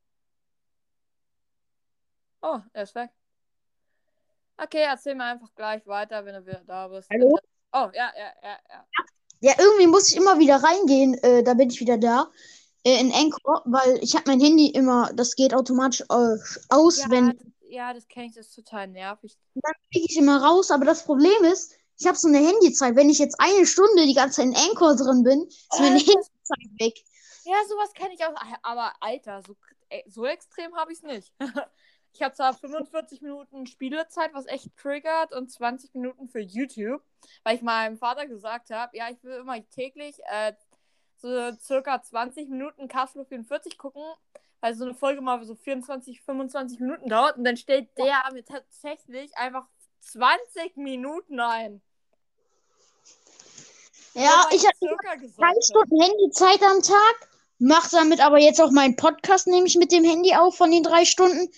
Oh, er ist weg. Okay, erzähl mir einfach gleich weiter, wenn du wieder da bist. Hallo? Oh, ja, ja, ja, ja. Ja, irgendwie muss ich immer wieder reingehen. Äh, da bin ich wieder da. Äh, in Anchor, weil ich habe mein Handy immer, das geht automatisch äh, aus, Ja, wenn das, ja, das kenne ich, das ist total nervig. dann kriege ich immer raus. Aber das Problem ist, ich habe so eine Handyzeit. Wenn ich jetzt eine Stunde die ganze Zeit in Anchor drin bin, ist meine Äh, Handyzeit weg. Ja, sowas kenne ich auch. Aber Alter, so, ey, so extrem habe ich es nicht. Ich habe zwar 45 Minuten Spielezeit, was echt triggert, und 20 Minuten für YouTube, weil ich meinem Vater gesagt habe, ja, ich will immer täglich äh, so circa 20 Minuten Castle 44 gucken, weil so eine Folge mal so 24, 25 Minuten dauert und dann stellt der mir tatsächlich einfach 20 Minuten ein. Ja, ich habe drei. Stunden Handyzeit am Tag. Mach damit aber jetzt auch meinen Podcast, nehme ich mit dem Handy auf von den drei Stunden.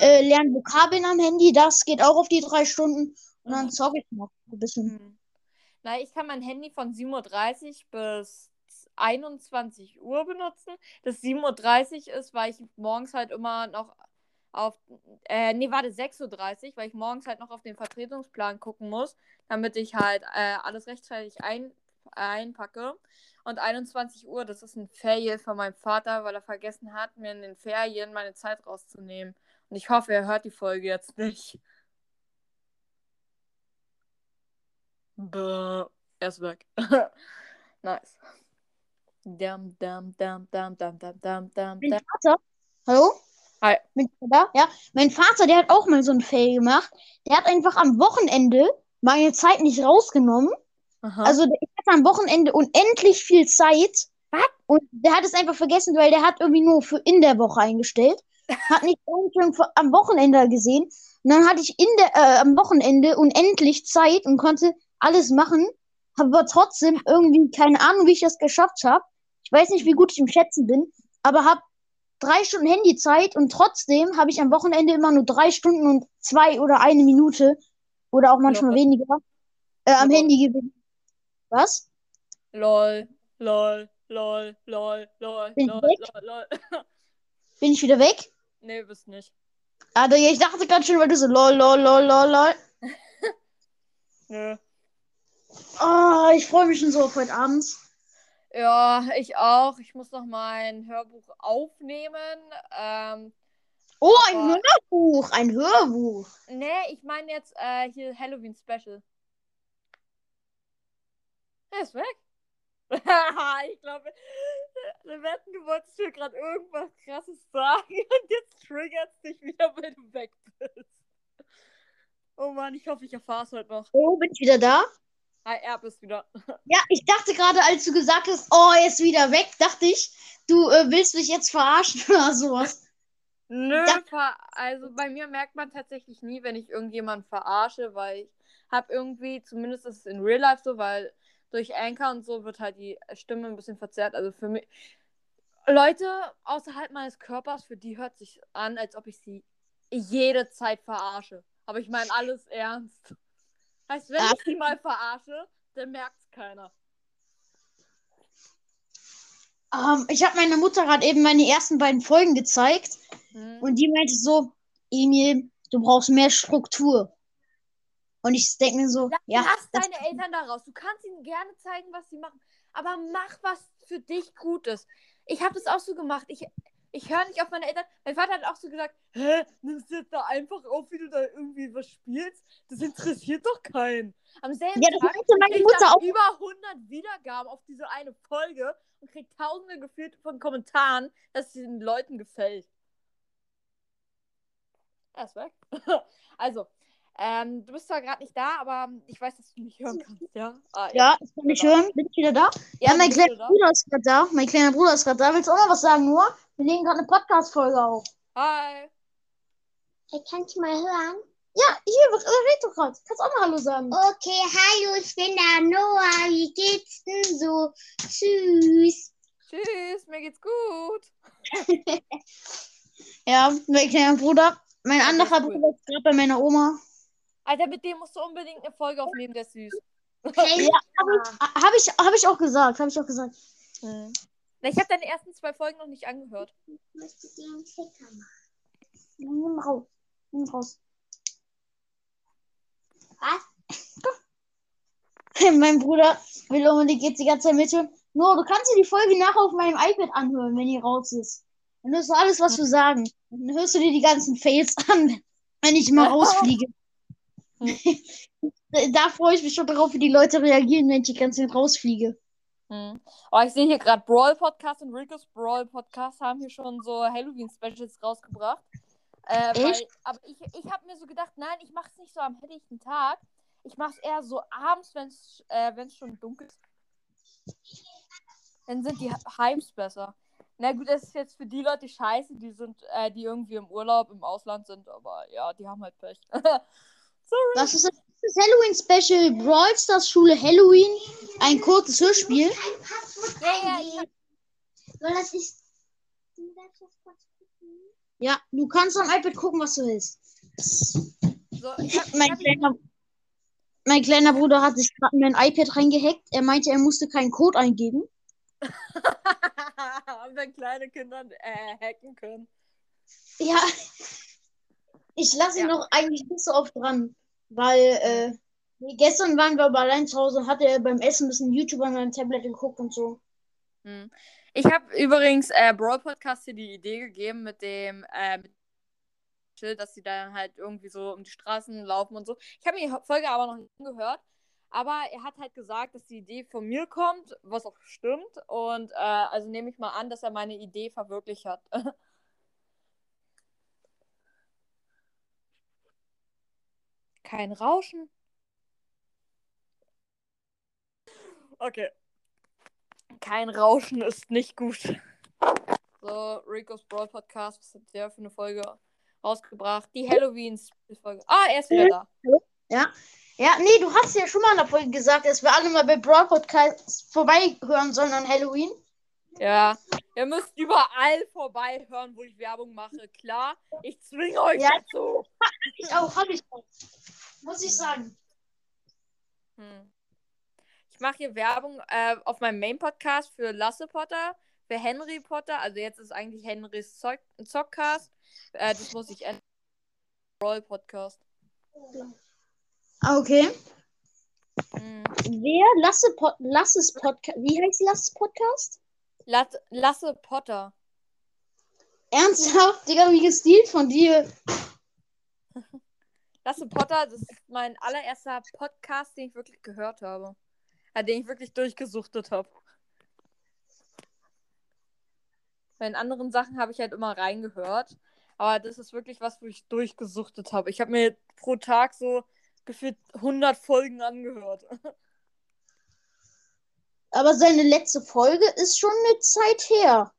Äh, lerne Vokabeln am Handy, das geht auch auf die drei Stunden. Und dann zocke ich noch ein bisschen. Hm. Na, ich kann mein Handy von 7.30 Uhr bis 21 Uhr benutzen. Das 7.30 Uhr ist, weil ich morgens halt immer noch auf, äh, nee, warte, 6.30 Uhr, weil ich morgens halt noch auf den Vertretungsplan gucken muss, damit ich halt äh, alles rechtzeitig ein, einpacke. Und 21 Uhr, das ist ein Fail von meinem Vater, weil er vergessen hat, mir in den Ferien meine Zeit rauszunehmen. Und ich hoffe, er hört die Folge jetzt nicht. Bäh, er ist weg. nice. Dam, dam, dam, dam, dam, dam, dam, dam, Mein. Vater, hallo? Hi. Bin ich da? Ja. Mein Vater, der hat auch mal so ein Fail gemacht. Der hat einfach am Wochenende meine Zeit nicht rausgenommen. Aha. Also der hatte am Wochenende unendlich viel Zeit. Was? Und der hat es einfach vergessen, weil der hat irgendwie nur für in der Woche eingestellt. Hat nicht für- am Wochenende gesehen. Und dann hatte ich in der, äh, am Wochenende unendlich Zeit und konnte alles machen. Habe aber trotzdem irgendwie keine Ahnung, wie ich das geschafft habe. Ich weiß nicht, wie gut ich im Schätzen bin, aber habe drei Stunden Handyzeit und trotzdem habe ich am Wochenende immer nur drei Stunden und zwei oder eine Minute oder auch manchmal Lol. weniger äh, am Lol. Handy gewesen. Was? lol, lol, lol, lol, lol, Bin lol, lol, lol. Bin ich wieder weg? Nee, bist nicht. Also, ich dachte gerade schon, weil du so lol, lol, lol, lol, lol. Nö. Oh, ich freue mich schon so auf heute Abend. Ja, ich auch. Ich muss noch mein Hörbuch aufnehmen. Ähm, Oh, ein Aber- Hörbuch, ein Hörbuch. nee, ich meine jetzt äh, hier Halloween Special. Er ist weg. ich glaube, wir wetten, du wolltest mir gerade irgendwas krasses sagen und jetzt triggert es dich wieder, weil du weg bist. Oh Mann, ich hoffe, ich erfahre es heute noch. Oh, bin ich wieder da? Hi, er bist wieder. Ja, ich dachte gerade, als du gesagt hast, oh, er ist wieder weg, dachte ich, du äh, willst mich jetzt verarschen oder sowas. Nö, Ja. also bei mir merkt man tatsächlich nie, wenn ich irgendjemanden verarsche, weil ich habe irgendwie, zumindest ist es in Real Life so, weil durch Anchor und so wird halt die Stimme ein bisschen verzerrt. Also für mich, Leute außerhalb meines Körpers, für die hört sich an, als ob ich sie jede Zeit verarsche. Aber ich meine alles ernst. Heißt, wenn ich sie mal verarsche, dann merkt es keiner. Ähm, ich habe meiner Mutter gerade eben meine ersten beiden Folgen gezeigt Hm. und die meinte so, Emil, du brauchst mehr Struktur. Und ich denke mir so, Lass, ja, lass das, deine Eltern da raus. Du kannst ihnen gerne zeigen, was sie machen. Aber mach was für dich Gutes. Ich habe das auch so gemacht. Ich, ich höre nicht auf meine Eltern. Mein Vater hat auch so gesagt: Hä, nimmst du jetzt da einfach auf, wie du da irgendwie was spielst? Das interessiert doch keinen. Am selben Ja, Tag meine Mutter auch. über 100 Wiedergaben auf diese eine Folge und krieg tausende gefühlt von Kommentaren, dass es den Leuten gefällt. Er ist weg. also, ähm, du bist zwar gerade nicht da, aber ich weiß, dass du mich hören kannst, ja? Ah, ja, ich bist kann du mich wieder da. hören. Bin ich wieder da? Ja, du mein kleiner da. Bruder ist gerade da. Mein kleiner Bruder ist gerade da. Willst du auch noch was sagen, Noah? Wir nehmen gerade eine Podcast-Folge auf. Hi. Hey, kannst du mal hören? Ja, hier, was red doch gerade. Kannst auch mal Hallo sagen. Okay, hallo, ich bin der Noah. Wie geht's denn so? Tschüss. Tschüss, mir geht's gut. Ja, mein kleiner Bruder. Mein Ja, der anderer. Bruder ist gerade bei meiner Oma. Alter, mit dem musst du unbedingt eine Folge aufnehmen, der ist süß. Hey, Habe ich, hab ich auch gesagt. Habe ich auch gesagt. Na, Ich habe deine ersten zwei Folgen noch nicht angehört. ich möchte dir einen Sticker machen. Nimm raus. Nimm raus. mein Bruder will unbedingt jetzt die ganze Zeit mithören. Nur, du kannst dir die Folge nachher auf meinem iPad anhören, wenn die raus ist. Dann hörst du alles, was wir sagen. Dann hörst du dir die ganzen Fails an, wenn ich mal rausfliege. da freue ich mich schon darauf, wie die Leute reagieren, wenn ich die ganze Zeit rausfliege. Hm. Oh, ich sehe hier gerade Brawl Podcast und Ricos Brawl Podcast haben hier schon so Halloween Specials rausgebracht. Äh, weil, aber ich, ich habe mir so gedacht, nein, ich mache es nicht so am helllichten Tag. Ich mache es eher so abends, wenn es äh, schon dunkel ist. Dann sind die Hypes besser. Na gut, das ist jetzt für die Leute scheiße, die sind, äh, die irgendwie im Urlaub im Ausland sind, aber ja, die haben halt Pech. Sorry. Was ist das Halloween Special? Brawl Stars Schule Halloween. Ein kurzes Hörspiel. Ja, ja, ja. Das du kannst am iPad gucken, was du willst. So, ich hab, mein, kleiner, mein kleiner Bruder hat sich gerade in mein iPad reingehackt. Er meinte, er musste keinen Code eingeben. Wenn kleine Kinder äh, hacken können. Ja. Ich lasse ihn Ja. noch eigentlich nicht so oft dran. Weil, äh, nee, gestern waren wir aber allein zu Hause und hatte er beim Essen ein bisschen YouTube an meinem Tablet geguckt und so. Hm. Ich habe übrigens äh, Brawl Podcast hier die Idee gegeben mit dem äh, dass sie dann halt irgendwie so um die Straßen laufen und so. Ich habe mir die Folge aber noch nicht gehört. Aber er hat halt gesagt, dass die Idee von mir kommt, was auch stimmt. Und äh, also nehme ich mal an, dass er meine Idee verwirklicht hat. Kein Rauschen. Okay. Kein Rauschen ist nicht gut. So, Rico's Brawl Podcast, was hat der für eine Folge rausgebracht? Die Halloween-Folge. Ah, er ist wieder da. Ja. Ja, nee, du hast ja schon mal in der Folge gesagt, dass wir alle mal bei Brawl Podcast vorbeihören sollen an Halloween. Ja. Ihr müsst überall vorbeihören, wo ich Werbung mache. Klar, ich zwinge euch Ja. dazu. Ich auch, hab ich auch. Muss ich sagen. Hm. Ich mache hier Werbung äh, auf meinem Main-Podcast für Lasse Potter, für Henry Potter. Also jetzt ist eigentlich Henrys Zock Zockcast. Äh, das muss ich ändern. Brawl Podcast. Ah, okay. Hm. Wer? Lasse Pod Lasses Podcast. Wie heißt Lasses Podcast? Lass Lasse Potter. Ernsthaft, Digga, wie gestielt von dir. Lasse Potter, das ist mein allererster Podcast, den ich wirklich gehört habe. Äh, den ich wirklich durchgesuchtet habe. Bei den anderen Sachen habe ich halt immer reingehört. Aber das ist wirklich was, wo ich durchgesuchtet habe. Ich habe mir pro Tag so gefühlt 100 Folgen angehört. Aber seine letzte Folge ist schon eine Zeit her.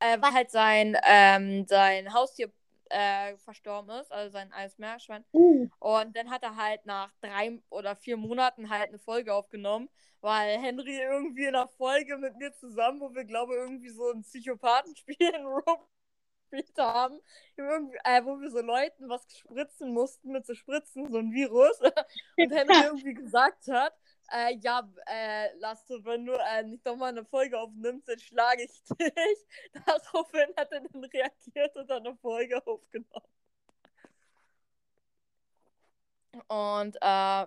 äh, weil halt sein, ähm, sein Haustier äh, verstorben ist, also sein Eismeerschwein. Uh. Und dann hat er halt nach drei oder vier Monaten halt eine Folge aufgenommen, weil Henry irgendwie in einer Folge mit mir zusammen, wo wir, glaube irgendwie so ein Psychopathenspiel in Rob gespielt haben, äh, wo wir so Leuten was spritzen mussten mit so Spritzen, so ein Virus. Und Henry irgendwie gesagt hat, äh, ja, äh, Lasse, wenn du äh, nicht nochmal eine Folge aufnimmst, dann schlage ich dich. Daraufhin hat er dann reagiert und dann eine Folge aufgenommen. Und äh,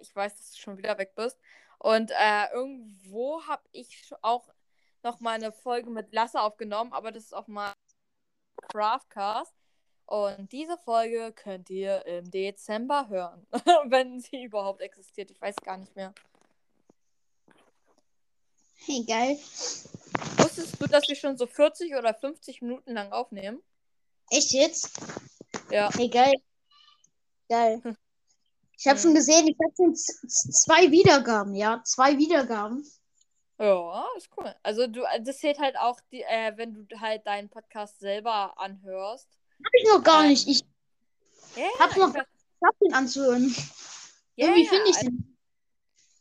ich weiß, dass du schon wieder weg bist. Und äh, irgendwo habe ich auch noch mal eine Folge mit Lasse aufgenommen, aber das ist auf meinem Craftcast. Und diese Folge könnt ihr im Dezember hören, wenn sie überhaupt existiert. Ich weiß gar nicht mehr. Hey, geil. Wusstest du, dass wir schon so 40 oder 50 Minuten lang aufnehmen? Echt jetzt? Ja. Hey, geil. Geil. Ich habe Hm. schon gesehen, ich habe schon zwei Wiedergaben, ja. Zwei Wiedergaben. Ja, ist cool. Also du, das zählt halt auch, die, äh, wenn du halt deinen Podcast selber anhörst. Hab ich noch gar nicht. Ich Ja, Hab's noch- ich- hab den anzuhören. ja, Irgendwie ja, finde ich also- den.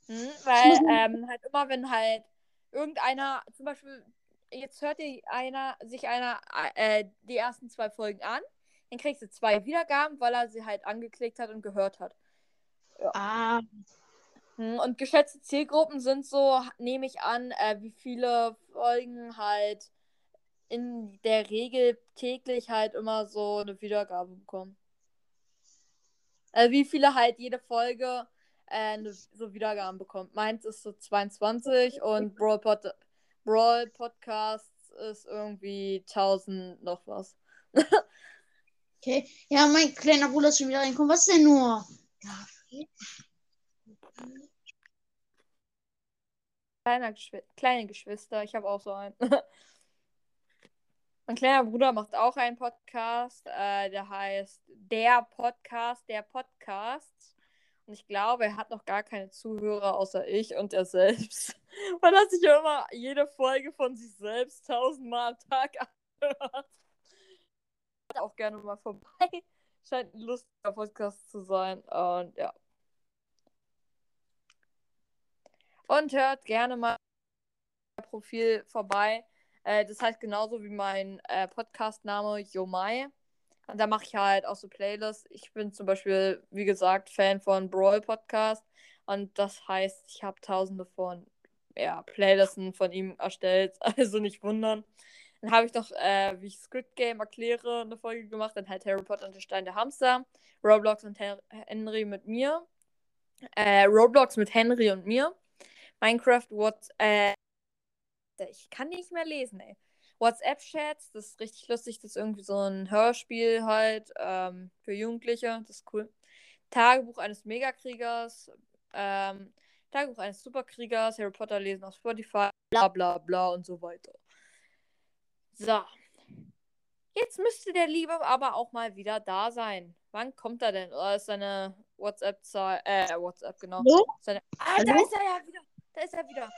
Hm, weil ähm, halt immer, wenn halt irgendeiner, zum Beispiel, jetzt hört dir einer, sich einer äh, die ersten zwei Folgen an, dann kriegst du zwei Wiedergaben, weil er sie halt angeklickt hat und gehört hat. Ah, Hm, Und geschätzte Zielgruppen sind so, nehme ich an, äh, wie viele Folgen halt in der Regel täglich halt immer so eine Wiedergabe bekommen. Also wie viele halt jede Folge äh, so Wiedergaben bekommt. Meins ist so 22 und Brawl, Pod Brawl Podcasts ist irgendwie 1000 noch was. Okay. Ja, mein kleiner Bruder ist schon wieder reingekommen. Was denn nur? Kleiner Geschwi kleine Geschwister, ich habe auch so einen. mein kleiner Bruder macht auch einen Podcast, äh, der heißt Der Podcast, der Podcast. Und ich glaube, er hat noch gar keine Zuhörer außer ich und er selbst. Weil er sich immer jede Folge von sich selbst tausendmal am Tag anhört. Auch gerne mal vorbei. Scheint ein lustiger Podcast zu sein. Und ja. Und hört gerne mal Profil vorbei. Äh, das heißt genauso wie mein äh, Podcast-Name Yomai. Und da mache ich halt auch so Playlists. Ich bin zum Beispiel, wie gesagt, Fan von Brawl Podcast. Und das heißt, ich habe tausende von ja, Playlisten von ihm erstellt. Also nicht wundern. Dann habe ich noch, äh, wie ich Squid Game erkläre, eine Folge gemacht. Dann halt Harry Potter und der Stein der Hamster. Roblox und Hen Henry mit mir. Äh, Roblox mit Henry und mir. Minecraft, what, äh, ich kann nicht mehr lesen, ey. WhatsApp-Chats, das ist richtig lustig. Das ist irgendwie so ein Hörspiel halt ähm, für Jugendliche. Das ist cool. Tagebuch eines Megakriegers. Ähm, Tagebuch eines Superkriegers. Harry Potter lesen auf Spotify. Bla bla bla und so weiter. So. Jetzt müsste der Liebe aber auch mal wieder da sein. Wann kommt er denn? Oder ist seine WhatsApp-Zahl. Äh, WhatsApp, genau. Seine... Ah, da Hallo? ist er ja wieder. Da ist er wieder.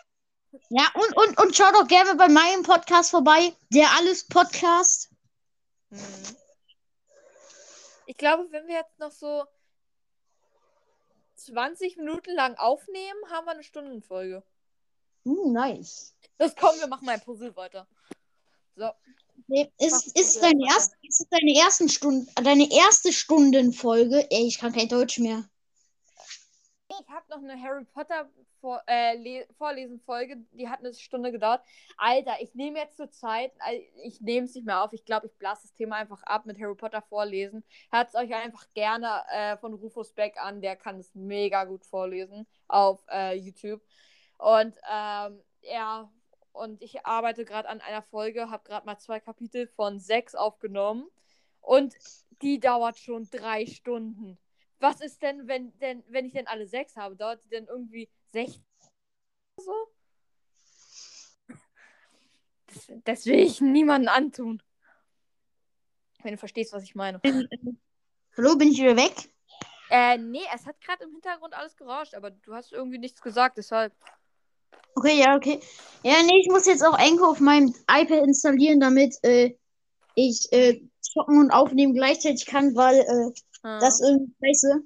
Ja, und, und, und schaut doch gerne bei meinem Podcast vorbei. Der Alles Podcast. Hm. Ich glaube, wenn wir jetzt noch so 20 Minuten lang aufnehmen, haben wir eine Stundenfolge. Uh, nice. Das kommen, wir machen mal ein Puzzle weiter. So. Nee, Ist, ist, deine erste, ist es deine ersten Stunden, deine erste Stundenfolge? Ey, ich kann kein Deutsch mehr. Ich habe noch eine Harry Potter Vor äh, Le- Vorlesen-Folge, die hat eine Stunde gedauert. Alter, ich nehme jetzt zur Zeit, ich nehme es nicht mehr auf. Ich glaube, ich blase das Thema einfach ab mit Harry Potter vorlesen. Hört es euch einfach gerne äh, von Rufus Beck an, der kann es mega gut vorlesen auf äh, YouTube. Und ähm, ja, und ich arbeite gerade an einer Folge, habe gerade mal zwei Kapitel von sechs aufgenommen. Und die dauert schon drei Stunden. Was ist denn, wenn, denn, wenn ich denn alle sechs habe? Dauert die denn irgendwie 16 oder so? Das, das will ich niemandem antun. Wenn du verstehst, was ich meine. Hallo, bin ich wieder weg? Äh, nee, es hat gerade im Hintergrund alles gerauscht, aber du hast irgendwie nichts gesagt, deshalb. Okay, ja, okay. Ja, nee, ich muss jetzt auch Anchor auf meinem iPad installieren, damit äh, ich äh, zocken und aufnehmen gleichzeitig kann, weil äh, Hm. das ist irgendwie scheiße.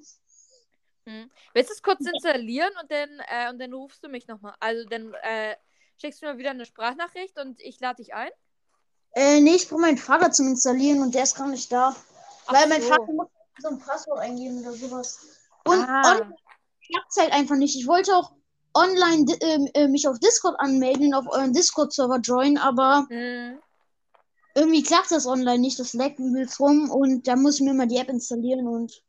Hm. Willst du es kurz installieren und dann, äh, und dann rufst du mich nochmal? Also dann äh, schickst du mir wieder eine Sprachnachricht und ich lade dich ein? Äh, nee, ich brauche meinen Vater zum Installieren und der ist gar nicht da. Ach weil mein so. Vater muss so ein Passwort eingeben oder sowas. Und Ah. klappt es halt einfach nicht. Ich wollte auch online ähm, äh, mich auf Discord anmelden, auf euren Discord-Server joinen, aber Hm. Irgendwie klappt das online nicht. Das leckt übelst rum und da muss ich mir mal die App installieren und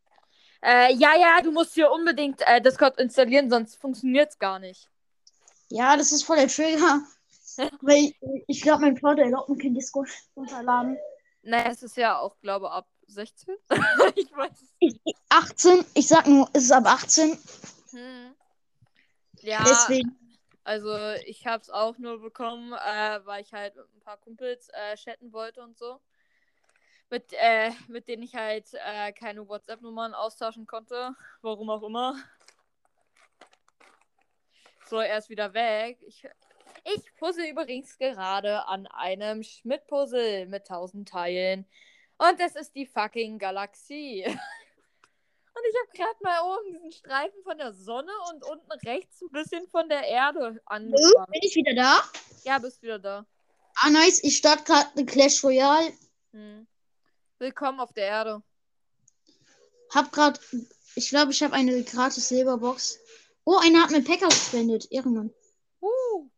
Äh, ja, ja, du musst hier unbedingt äh, Discord installieren, sonst funktioniert es gar nicht. ja, das ist voll der Trigger. Weil ich, ich glaube, mein Vater erlaubt mir kein Discord runterladen. Naja, es ist ja auch, glaube ich, ab 16. ich weiß es. Ich, ich, 18, ich sag nur, es ist ab 18. Hm. Ja, Deswegen. Also ich habe es auch nur bekommen, äh, weil ich halt mit ein paar Kumpels äh, chatten wollte und so. Mit, äh, mit denen ich halt äh, keine WhatsApp-Nummern austauschen konnte. Warum auch immer. So, er ist wieder weg. Ich, ich puzzle übrigens gerade an einem Schmidt-Puzzle mit 1000 Teilen. Und das ist die fucking Galaxie. Und ich habe gerade mal oben diesen Streifen von der Sonne und unten rechts ein bisschen von der Erde angefangen. bin ich wieder da? Ja, bist wieder da. Ah, nice. Ich starte gerade eine Clash Royale. Hm. Willkommen auf der Erde. Hab grad, ich glaube, ich habe eine gratis Silberbox. Oh, einer hat mir Packer gespendet. Ehrenmann. Uh.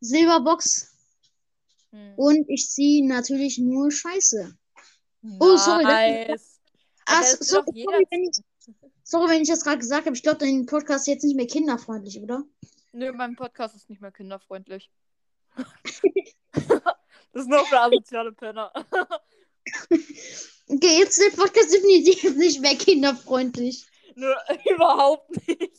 Silberbox. Hm. Und ich ziehe natürlich nur Scheiße. Oh, sorry, das- Will so, sorry, wenn ich, sorry, wenn ich das gerade gesagt habe. Ich glaube, dein Podcast ist jetzt nicht mehr kinderfreundlich, oder? Nö, mein Podcast ist nicht mehr kinderfreundlich. das ist nur für asoziale Penner. Okay, jetzt ist der Podcast definitiv nicht mehr kinderfreundlich. Nö, überhaupt nicht.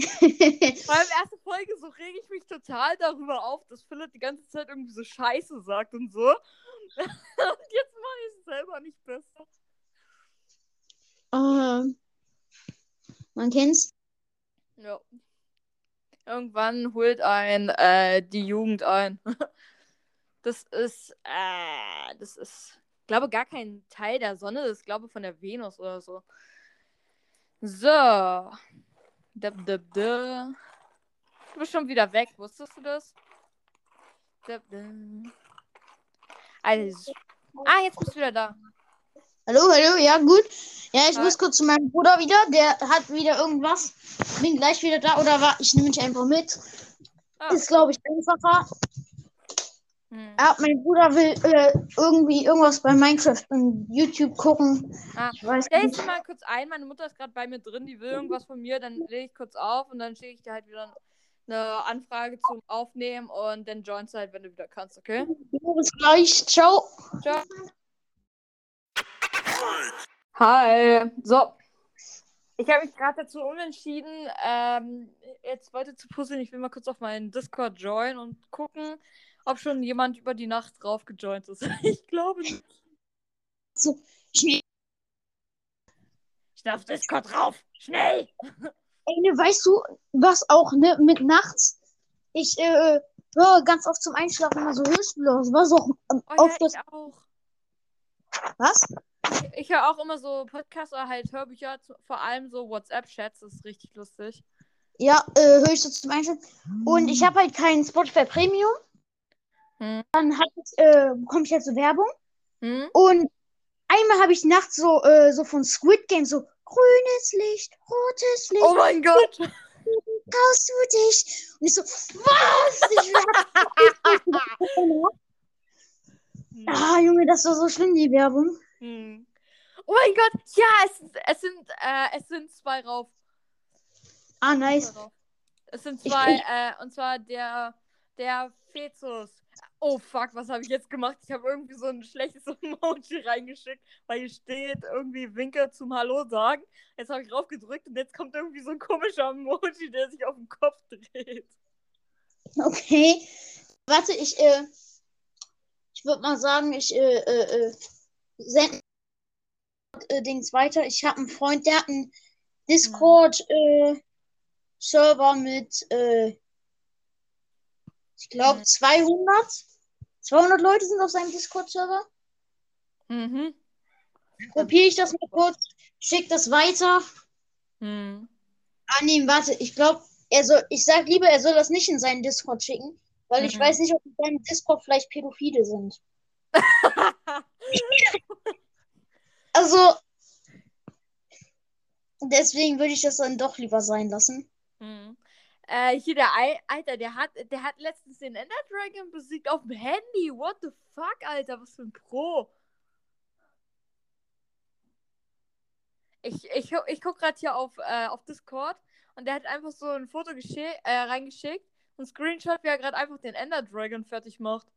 Vor allem erste Folge, so rege ich mich total darüber auf, dass Philipp die ganze Zeit irgendwie so Scheiße sagt und so. und jetzt mache ich es selber nicht besser. Ähm, man kennt's. Ja. Irgendwann holt ein äh, die Jugend ein. das ist, äh, das ist, glaube gar kein Teil der Sonne, das ist, glaube von der Venus oder so. So. Da, da, da. Du bist schon wieder weg, wusstest du das? Da, da. Also. Ah, jetzt bist du wieder da. Hallo, hallo, ja, gut. Ja, ich muss kurz zu meinem Bruder wieder. Der hat wieder irgendwas. Bin gleich wieder da oder war ich nehme mich einfach mit. Ah. Ist, glaube ich, einfacher. Hm. Ja, mein Bruder will äh, irgendwie irgendwas bei Minecraft und YouTube gucken. Ah. Ich weiß Stell dich mal kurz ein, meine Mutter ist gerade bei mir drin, die will irgendwas von mir, dann lege ich kurz auf und dann schicke ich dir halt wieder eine Anfrage zum Aufnehmen und dann joinst du halt, wenn du wieder kannst, okay? Bis gleich. Ciao. Ciao. Hi. So. Ich habe mich gerade dazu umentschieden, ähm, jetzt weiter zu puzzeln. Ich will mal kurz auf meinen Discord joinen und gucken, ob schon jemand über die Nacht drauf gejoint ist. ich glaube nicht. So, ich, Schnell auf Discord drauf. Schnell. ey, ne, weißt du, was auch ne, mit nachts? Ich äh, höre ganz oft zum Einschlafen immer so Hörspiele. aus. Was auch ähm, Oh oft ja, das. ich auch. Was? Ich, höre auch immer so Podcasts oder halt Hörbücher, vor allem so WhatsApp-Chats, das ist richtig lustig. Ja, äh, höre ich so zum Einschlafen. Und ich habe halt kein Spotify Premium. Hm. Dann äh, bekomme ich halt so Werbung. Hm? Und einmal habe ich nachts so, äh, so von Squid Game so grünes Licht, rotes Licht, Oh mein Gott! traust du dich? Und ich so, was? Ich ah, Junge, das war so schlimm, die Werbung. Hm. Oh mein Gott! Ja, es, es sind äh, es sind zwei rauf. Ah, Zwei nice. rauf. Es sind Ich- zwei, äh, und zwar der der Fezus. Oh fuck, was habe ich jetzt gemacht? Ich habe irgendwie so ein schlechtes Emoji reingeschickt, weil hier steht irgendwie Winke zum Hallo sagen. Jetzt habe ich drauf gedrückt und jetzt kommt irgendwie so ein komischer Emoji, der sich auf den Kopf dreht. Okay. Warte, ich, äh, ich würde mal sagen, ich, äh, äh, äh, äh, Dings weiter. Ich habe einen Freund, der hat einen Discord, äh, Server mit, äh, ich glaube, Mhm. 200. 200 Leute sind auf seinem Discord-Server. Mhm. Kopiere ich das mal kurz, schick das weiter. Hm. Ah, nee, warte, ich glaube, er soll, ich sag lieber, er soll das nicht in seinen Discord schicken, weil ich Mhm. weiß nicht, ob in seinem Discord vielleicht Pädophile sind. Also, deswegen würde ich das dann doch lieber sein lassen. Hm. Äh, hier der Ei, Alter, der hat, der hat letztens den Ender Dragon besiegt auf dem Handy. What the fuck, Alter, was für ein Pro. Ich, ich, ich guck gerade hier auf, äh, auf Discord und der hat einfach so ein Foto äh, reingeschickt, ein Screenshot, wie er gerade einfach den Ender Dragon fertig macht.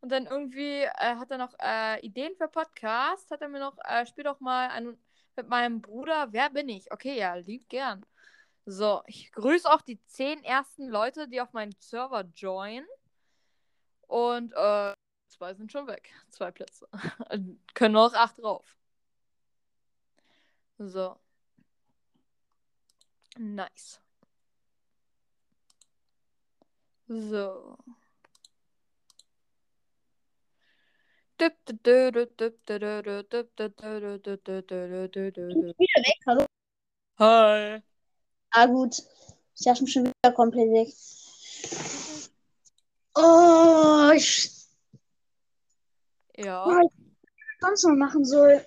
Und dann irgendwie äh, hat er noch äh, Ideen für Podcast, hat er mir noch, äh, spiel doch mal ein, mit meinem Bruder, wer bin ich? Okay, ja, lieb gern. So, ich grüße auch die zehn ersten Leute, die auf meinen Server joinen. Und äh, zwei sind schon weg. Zwei Plätze. Können noch acht drauf. So. Nice. So. Wieder weg, hallo? Hi. Ah, gut. Ich dachte schon wieder komplett weg. Oh, ich Ja. was ich sonst noch machen soll.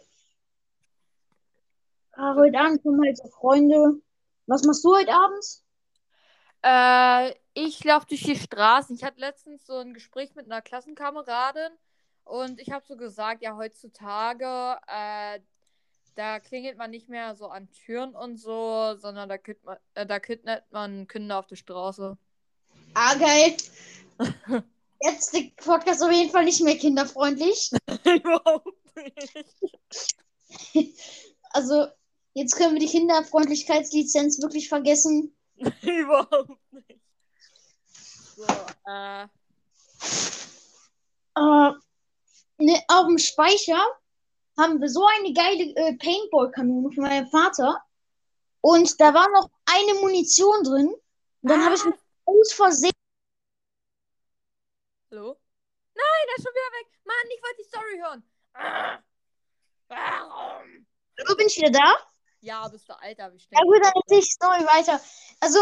Ah, heute Abend kommen halt so Freunde. Was machst du heute abends? Äh, ich laufe durch die Straßen. Ich hatte letztens so ein Gespräch mit einer Klassenkameradin und ich habe so gesagt, ja, heutzutage, äh, da klingelt man nicht mehr so an Türen und so, sondern da, kidnappt man, äh, da kidnappt man Kinder auf der Straße. Ah, geil. Jetzt der Podcast auf jeden Fall nicht mehr kinderfreundlich. Überhaupt nicht. Also, jetzt können wir die Kinderfreundlichkeitslizenz wirklich vergessen. Überhaupt nicht. So, äh. Äh, ne, auf dem Speicher haben wir so eine geile äh, Paintball-Kanone von meinem Vater. Und da war noch eine Munition drin. Und dann habe ich mich aus Versehen. Hallo? Nein, er ist schon wieder weg. Mann, ich wollte die Story hören. Ah. Warum? Bin ich wieder da. Ja, bist du alter, wie Ja gut, dann erzähl ich Story weiter. Also,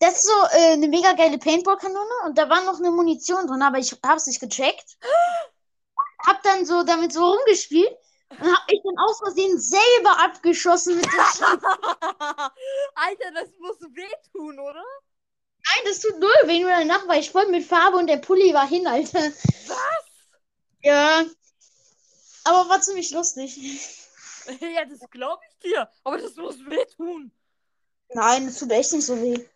das ist so äh, eine mega geile Paintball-Kanone und da war noch eine Munition drin, aber ich hab's nicht gecheckt. Hab dann so damit so rumgespielt und hab mich dann aus Versehen selber abgeschossen mit dem Schild. Alter, das muss wehtun, oder? Nein, das tut null weh, nur danach war ich voll mit Farbe und der Pulli war hin, Alter. Was? Ja. Aber war ziemlich lustig. ja, das glaube ich dir. Aber das muss wehtun. Nein, das tut echt nicht so weh.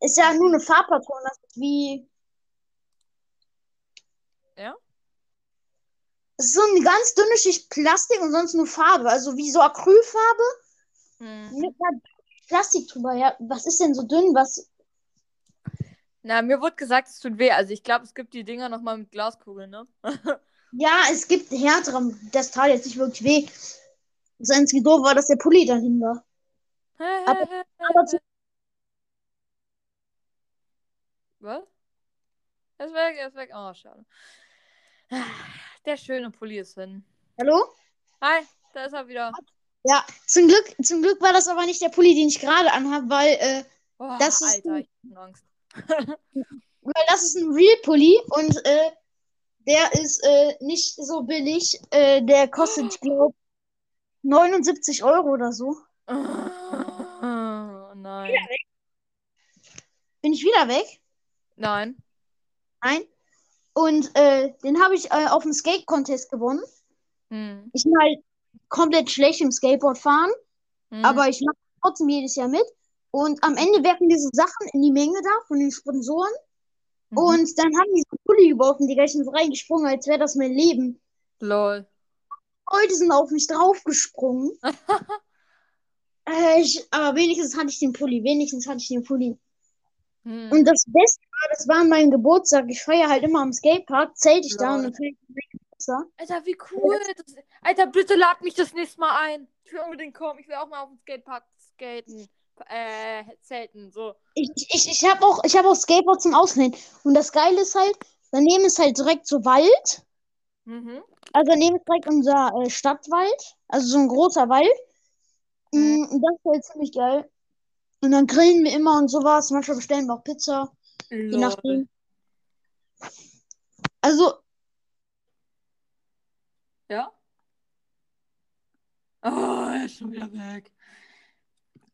Ist ja nur eine Farbpatrone, das ist wie. Ja? Es ist so eine ganz dünne Schicht Plastik und sonst nur Farbe. Also wie so Acrylfarbe Hm. mit einer Plastik drüber. Ja, was ist denn so dünn? Was. Na, mir wurde gesagt, es tut weh. Also ich glaube, es gibt die Dinger nochmal mit Glaskugeln, ne? Ja, es gibt härtere. Das tat jetzt nicht wirklich weh. Das einzige doof war, dass der Pulli dahin war. Aber zu, Was? Er ist weg, er ist weg. Oh, schade. Der schöne Pulli ist hin. hallo? Hi, da ist er wieder. Ja, zum Glück, zum Glück war das aber nicht der Pulli, den ich gerade anhabe, weil, äh, Oh, Das ist Alter, ich hab Angst. weil das ist ein Real-Pulli und äh, der ist äh, nicht so billig. Äh, der kostet, ich glaube, 79 Euro oder so. Oh, nein. Bin ich wieder weg? Nein. Nein. Und äh, den habe ich äh, auf dem Skate-Contest gewonnen. Hm. Ich bin halt komplett schlecht im Skateboard fahren, Hm. aber ich mache trotzdem jedes Jahr mit. Und am Ende werfen diese Sachen in die Menge da von den Sponsoren. Mhm. Und dann haben die so Pulli geworfen, die gleich so reingesprungen, als wäre das mein Leben. Lol. Leute sind auf mich draufgesprungen. äh, ich, aber wenigstens hatte ich den Pulli. Wenigstens hatte ich den Pulli. Hm. Und das Beste war, das war an meinem Geburtstag. Ich feiere halt immer am Skatepark, zählt ich da Lol. und dann feiere ich meinen Geburtstag. Alter, wie cool. Das, Alter, bitte lad mich das nächste Mal ein. Ich will unbedingt kommen. Ich will auch mal auf dem Skatepark skaten. Äh, zelten. So. Ich, ich, ich habe auch, ich hab auch Skateboard zum Ausleihen. Und das Geile ist halt, daneben ist halt direkt so Wald. Mhm. Also daneben ist direkt unser äh, Stadtwald. Also so ein großer Wald. Mhm. Mm, Und das ist halt ziemlich geil. Und dann grillen wir immer und sowas. Manchmal bestellen wir auch Pizza. Je Lol. nachdem. Also, Ja? Oh, er ist schon wieder weg.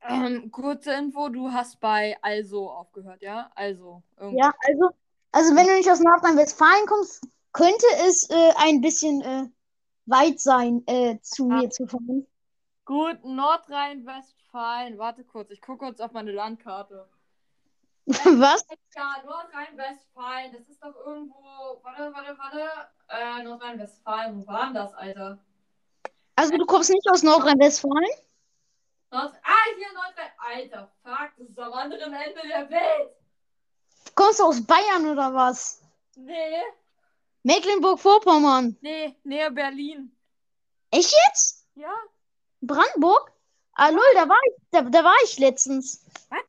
Ähm, kurze Info, du hast bei Also aufgehört, ja? Also. irgendwo. ja, also, also wenn du nicht aus Nordrhein-Westfalen kommst, könnte es äh, ein bisschen äh, weit sein, äh, zu Ah. mir zu fahren. Gut, Nordrhein-Westfalen. Warte kurz, ich gucke kurz auf meine Landkarte. Was? Ja, Nordrhein-Westfalen, das ist doch irgendwo. Warte, warte, warte. Äh, Nordrhein-Westfalen, wo war denn das, Alter? Also du kommst nicht aus Nordrhein-Westfalen? Nord ah, hier Nordrhein. Alter, fuck, das ist am anderen Ende der Welt. Kommst du aus Bayern oder was? Nee, Mecklenburg-Vorpommern. nee, näher Berlin. Echt jetzt? Ja? Brandenburg? Ah, lol, da war ich, da, da war ich letztens. Was?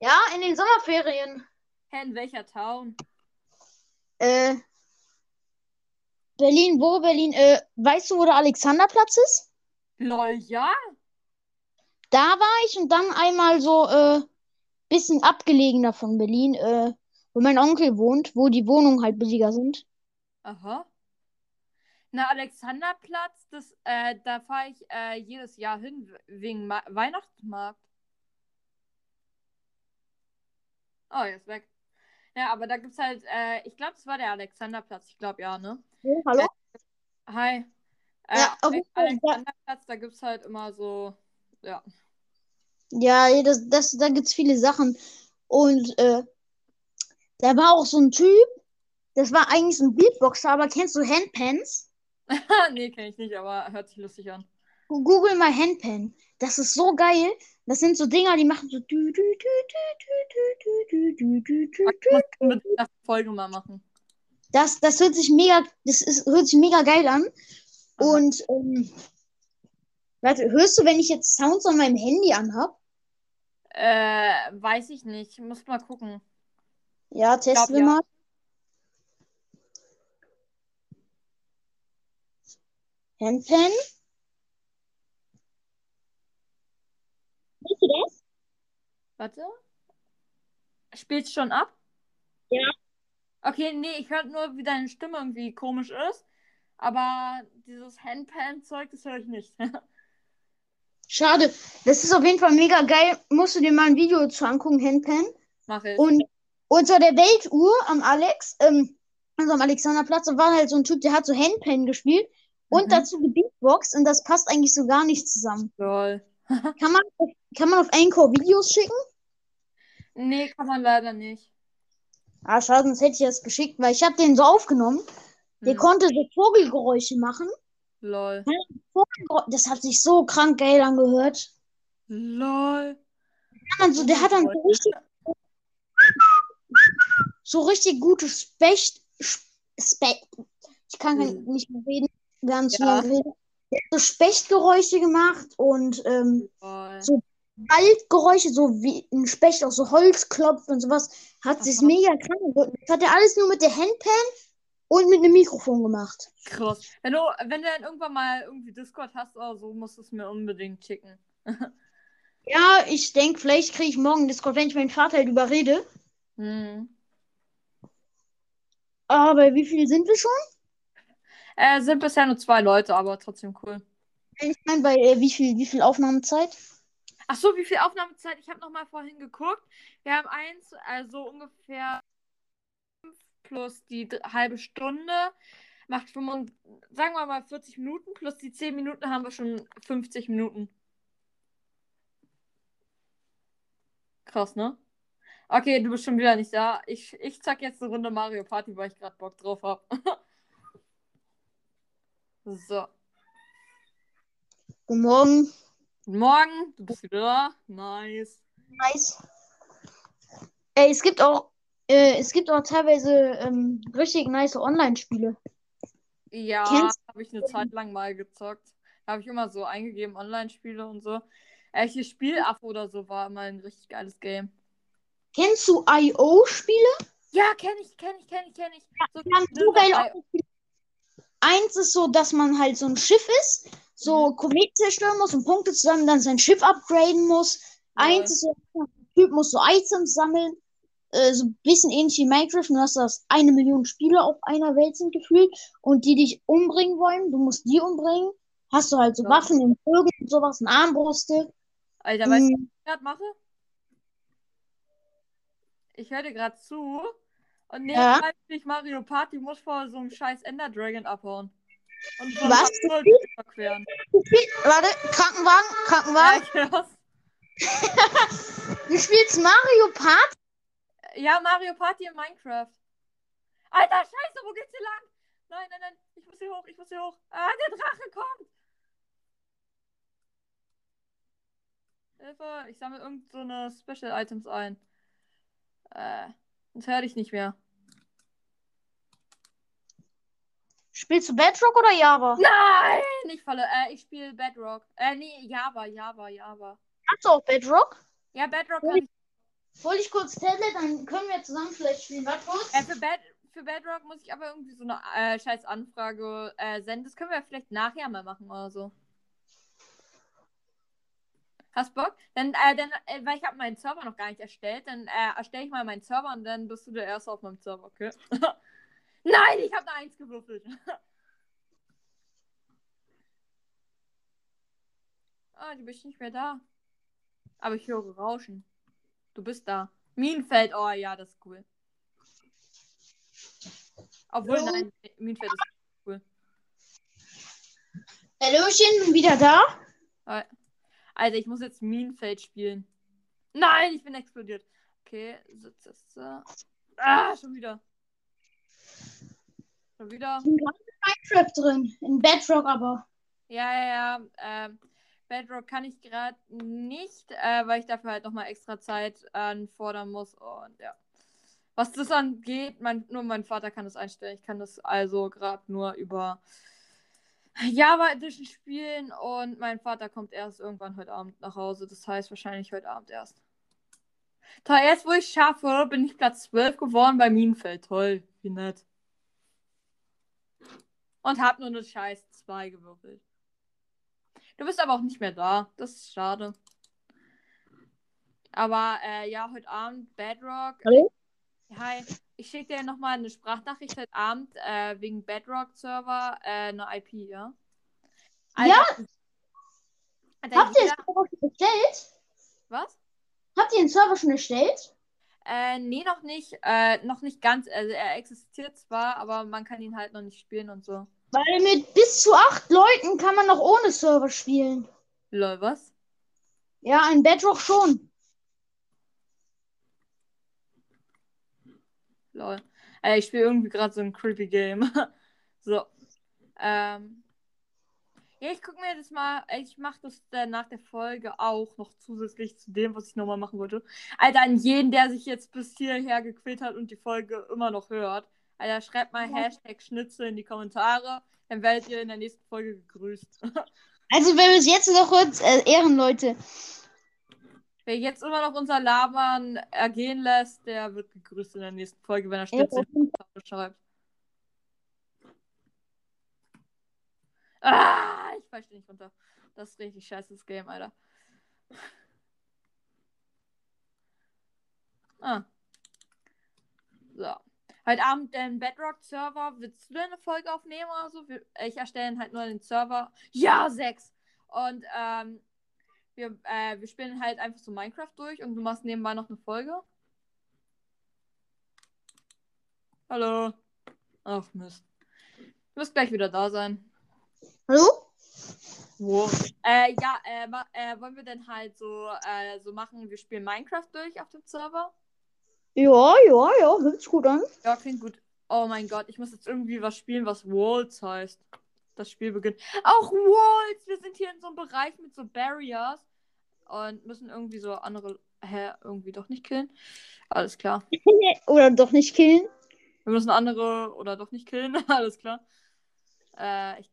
Ja, in den Sommerferien. Hä, in welcher Town? Äh, Berlin, wo Berlin? Äh, weißt du, wo der Alexanderplatz ist? Lol, ja? Da war ich und dann einmal so äh, bisschen abgelegener von Berlin, äh, wo mein Onkel wohnt, wo die Wohnungen halt billiger sind. Aha. Na, Alexanderplatz, das, äh, da fahre ich äh, jedes Jahr hin, wegen Ma Weihnachtsmarkt. Oh, er ist weg. Ja, aber da gibt's halt, äh, ich glaube, das war der Alexanderplatz. Ich glaube, ja, ne? Oh, hallo? Hi. Äh, Ja, auf jeden Fall, ja. Platz, da gibt es halt immer so, ja. Ja, das, das, da gibt's viele Sachen. Und äh, da war auch so ein Typ, das war eigentlich so ein Beatboxer, aber kennst du Handpans? nee, kenne ich nicht, aber hört sich lustig an. Google mal Handpen. Das ist so geil. Das sind so Dinger, die machen so. Ich Folge mal machen. Das, das hört sich mega, das ist, hört sich mega geil an. Und ähm, warte, hörst du, wenn ich jetzt Sounds an meinem Handy anhab? Äh, weiß ich nicht. Muss mal gucken. Ja, testen wir ja. mal. Handpan. Siehst du das? Warte. Spielst schon ab? Ja. Okay, nee, ich höre nur, wie deine Stimme irgendwie komisch ist. Aber dieses Handpan-Zeug, das höre ich nicht. Schade. Das ist auf jeden Fall mega geil. Musst du dir mal ein Video zu angucken, Handpan. Mach ich. Und unter der Weltuhr am Alex, ähm, also am Alexanderplatz, da war halt so ein Typ, der hat so Handpan gespielt und Mhm. dazu gebeatboxt und das passt eigentlich so gar nicht zusammen. Lol. Kann man, auf- kann man auf Anchor Videos schicken? Nee, kann man leider nicht. Ah, schade, sonst hätte ich das geschickt, weil ich habe den so aufgenommen. Der Hm. konnte so Vogelgeräusche machen. Lol. Das hat sich so krank geil angehört. Lol. Also, der hat dann so richtig, so richtig gute Specht, Specht, ich kann kein- nicht mehr reden, wir haben Ja. so Spechtgeräusche gemacht und ähm. So- Waldgeräusche, so wie ein Specht auf so Holz klopft und sowas, hat sich mega krank angehört. Das hat er alles nur mit der Handpan und mit einem Mikrofon gemacht. Krass. Wenn du, wenn du dann irgendwann mal irgendwie Discord hast oder so, musst du es mir unbedingt schicken. Ja, ich denke, vielleicht kriege ich morgen Discord, wenn ich meinen Vater halt überrede. Hm. Aber wie viel sind wir schon? Äh, sind bisher nur zwei Leute, aber trotzdem cool. Ich meine, bei äh, wie viel, wie viel Aufnahmezeit? Ach so, wie viel Aufnahmezeit? Ich habe noch mal vorhin geguckt. Wir haben eins, also ungefähr fünf plus die halbe Stunde. Macht 25, sagen wir mal 40 Minuten. Plus die 10 Minuten haben wir schon 50 Minuten. Krass, ne? Okay, du bist schon wieder nicht da. Ich, ich zack jetzt eine Runde Mario Party, weil ich gerade Bock drauf habe. so. Guten Morgen. Guten Morgen, du bist wieder da. Nice. Nice. Ey, es gibt auch, äh, es gibt auch teilweise ähm, richtig nice Online-Spiele. Ja, habe ich eine Zeit lang mal gezockt. Da habe ich immer so eingegeben, Online-Spiele und so. Äh, hier Spielaffe oder so war immer ein richtig geiles Game. Kennst du IO-Spiele? Ja, kenne ich, kenne ich, kenne ich, kenne ich. So, Die haben so geil. Eins ist so, dass man halt so ein Schiff ist, so Kometen zerstören muss und Punkte zusammen dann sein Schiff upgraden muss. Eins ist so, der Typ muss so Items sammeln. Äh, so ein bisschen ähnlich wie Minecraft. Du hast das eine Million Spieler auf einer Welt sind gefühlt und die dich umbringen wollen. Du musst die umbringen. Hast du halt so Ja. Waffen in Vögeln und sowas, eine Armbrüste. Alter, weißt du, was Mm, ich gerade mache? Ich höre dir gerade zu und Ja. nebenbei spiel ich Mario Party, muss vor so einem scheiß Ender Dragon abhauen. Und so Was? überqueren. Warte, Krankenwagen, Ja, Krankenwagen. hör's. Du spielst Mario Party? Ja, Mario Party in Minecraft. Alter, scheiße, wo geht's hier lang? Nein, nein, nein, ich muss hier hoch, ich muss hier hoch. Ah, der Drache kommt. Hilfe, ich sammle irgend so eine Special Items ein. Äh, das höre ich nicht mehr. Spielst du Bedrock oder Java? Nein, ich falle. Äh, ich spiele Bedrock. Äh, nee, Java, Java, Java. Hast du auch Bedrock? Ja, Bedrock kann ich. Hol ich kurz Tablet, dann können wir zusammen vielleicht spielen. Warte kurz. Äh, für, Bed für Bedrock muss ich aber irgendwie so eine äh, scheiß Anfrage äh, senden. Das können wir vielleicht nachher mal machen oder so. Hast Bock? Dann, äh, dann äh, weil ich habe meinen Server noch gar nicht erstellt, dann äh, erstelle ich mal meinen Server und dann bist du der Erste auf meinem Server, okay? Nein, ich habe eine Eins gewürfelt. ah, du bist nicht mehr da. Aber ich höre Rauschen. Du bist da. Minenfeld, oh ja, das ist cool. Obwohl, Hallo? nein, Minenfeld ist cool. Hallöchen, wieder da? Alter, ich muss jetzt Minenfeld spielen. Nein, ich bin explodiert. Okay, sitzt es. Ah, schon wieder. Schon wieder. Ich bin gerade in Minecraft drin. In Bedrock aber. Ja, ja, ja. Ähm, Bedrock kann ich gerade nicht, äh, weil ich dafür halt nochmal extra Zeit anfordern muss. Und ja. Was das angeht, mein, nur mein Vater kann das einstellen. Ich kann das also gerade nur über Java Edition spielen und mein Vater kommt erst irgendwann heute Abend nach Hause. Das heißt wahrscheinlich heute Abend erst. Toll, erst wo ich schaffe, bin ich Platz 12 geworden bei Minenfeld. Toll, wie nett. Und hab nur eine scheiß 2 gewürfelt. Du bist aber auch nicht mehr da. Das ist schade. Aber äh, ja, heute Abend Bedrock. Hallo? Hi. Ich schicke dir nochmal eine Sprachnachricht heute Abend äh, wegen Bedrock-Server, äh, eine IP, ja? Ja. Alter, Habt ihr den Server schon erstellt? Was? Habt ihr den Server schon erstellt? Äh, nee, noch nicht. Äh, noch nicht ganz. Also er existiert zwar, aber man kann ihn halt noch nicht spielen und so. Weil mit bis zu acht Leuten kann man noch ohne Server spielen. Lol, was? Ja, in Bedrock schon. Lol. Äh, ich spiele irgendwie gerade so ein creepy Game. so. Ähm. Ja, ich gucke mir das mal. Ich mache das äh, nach der Folge auch noch zusätzlich zu dem, was ich nochmal machen wollte. Alter, an jeden, der sich jetzt bis hierher gequält hat und die Folge immer noch hört. Alter, schreibt mal Ja. Hashtag Schnitzel in die Kommentare. Dann werdet ihr in der nächsten Folge gegrüßt. Also, wer bis jetzt noch hört, äh, Ehrenleute. Wer jetzt immer noch unser Labern ergehen lässt, der wird gegrüßt in der nächsten Folge, wenn er die Kommentare schreibt. Ah, ich fall nicht runter. Das ist richtig scheiße, das Game, Alter. Ah. So. Heute Abend den Bedrock-Server. Willst du denn eine Folge aufnehmen oder so? Ich erstelle halt nur den Server. Ja, sechs. Und ähm, wir, äh, wir spielen halt einfach so Minecraft durch und du machst nebenbei noch eine Folge. Hallo. Ach Mist. Du wirst gleich wieder da sein. Hallo? Wow. Äh, ja, äh, äh, wollen wir denn halt so, äh, so machen, wir spielen Minecraft durch auf dem Server? Ja, ja, ja, hört sich gut an. Ja, klingt gut. Oh mein Gott, ich muss jetzt irgendwie was spielen, was Walls heißt. Das Spiel beginnt. Auch Walls! Wir sind hier in so einem Bereich mit so Barriers und müssen irgendwie so andere. Hä, irgendwie doch nicht killen. Alles klar. Oder doch nicht killen. Wir müssen andere oder doch nicht killen. Alles klar. Äh, ich,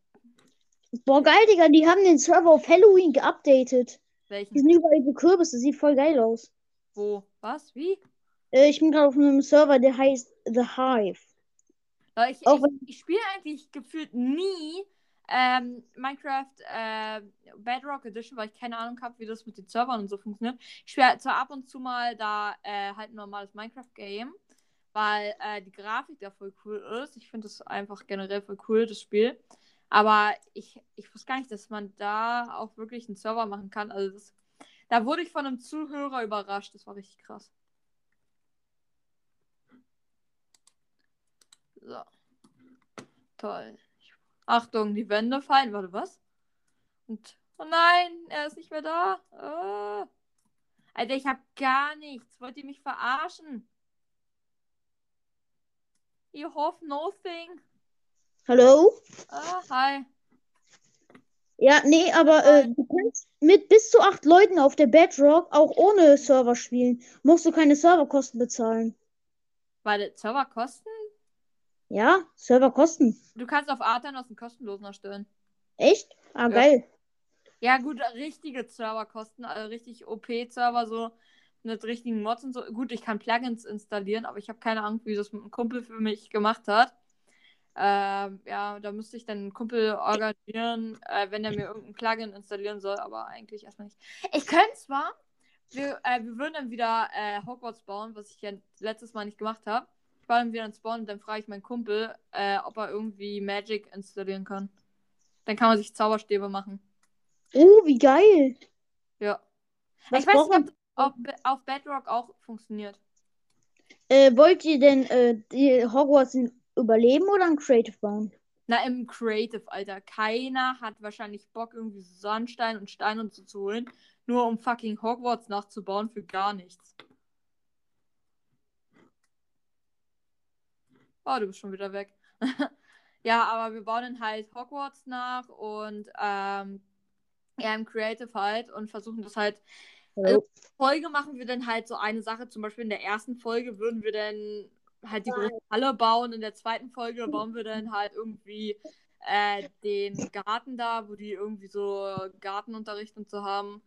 Boah, geil, Digga, die haben den Server auf Halloween geupdatet. Die welchen? sind überall so Kürbisse, sieht voll geil aus. Wo? Was? Wie? Äh, ich bin gerade auf einem Server, der heißt The Hive. Ja, ich, ich, ich spiele eigentlich gefühlt nie ähm, Minecraft äh, Bedrock Edition, weil ich keine Ahnung habe, wie das mit den Servern und so funktioniert. Ich spiele zwar ab und zu mal da äh, halt ein normales Minecraft-Game, weil äh, die Grafik da voll cool ist. Ich finde das einfach generell voll cool, das Spiel. Aber ich, ich wusste gar nicht, dass man da auch wirklich einen Server machen kann. Also das, da wurde ich von einem Zuhörer überrascht. Das war richtig krass. So. Toll. Achtung, die Wände fallen. Warte, was? Und. Oh nein, er ist nicht mehr da. Ah. Alter, ich hab gar nichts. Wollt ihr mich verarschen? You have nothing. Hallo? Ah, hi. Ja, nee, aber äh, du kannst mit bis zu acht Leuten auf der Bedrock auch ohne Server spielen. Musst du keine Serverkosten bezahlen. Weil Server kosten? Ja, Serverkosten. Du kannst auf Artan aus dem kostenlosen erstellen. Echt? Ah, Ja. geil. Ja, gut, richtige Server kosten, also richtig OP-Server, so mit richtigen Mods und so. Gut, ich kann Plugins installieren, aber ich habe keine Ahnung, wie das mit einem Kumpel für mich gemacht hat. Ähm, ja, da müsste ich dann einen Kumpel organisieren, äh, wenn er mir irgendein Plugin installieren soll, aber eigentlich erstmal nicht. Ich könnte zwar, wir, äh, wir würden dann wieder äh, Hogwarts bauen, was ich ja letztes Mal nicht gemacht habe. Baue dann wieder einen Spawn und dann frage ich meinen Kumpel, äh, ob er irgendwie Magic installieren kann. Dann kann man sich Zauberstäbe machen. Oh, wie geil. Ja. Was ich weiß nicht, ob auf, Be- auf Bedrock auch funktioniert. Äh, wollt ihr denn äh, die Hogwarts in- überleben oder ein Creative bauen? Na, im Creative, Alter. Keiner hat wahrscheinlich Bock, irgendwie Sandstein und Stein und so zu holen, nur um fucking Hogwarts nachzubauen für gar nichts. Oh, du bist schon wieder weg. ja, aber wir bauen dann halt Hogwarts nach und ähm, ja, im Creative halt und versuchen das halt. Hallo. Folge machen wir dann halt so eine Sache. Zum Beispiel in der ersten Folge würden wir dann halt die große Halle bauen. In der zweiten Folge bauen wir dann halt irgendwie äh, den Garten da, wo die irgendwie so Gartenunterricht und so haben.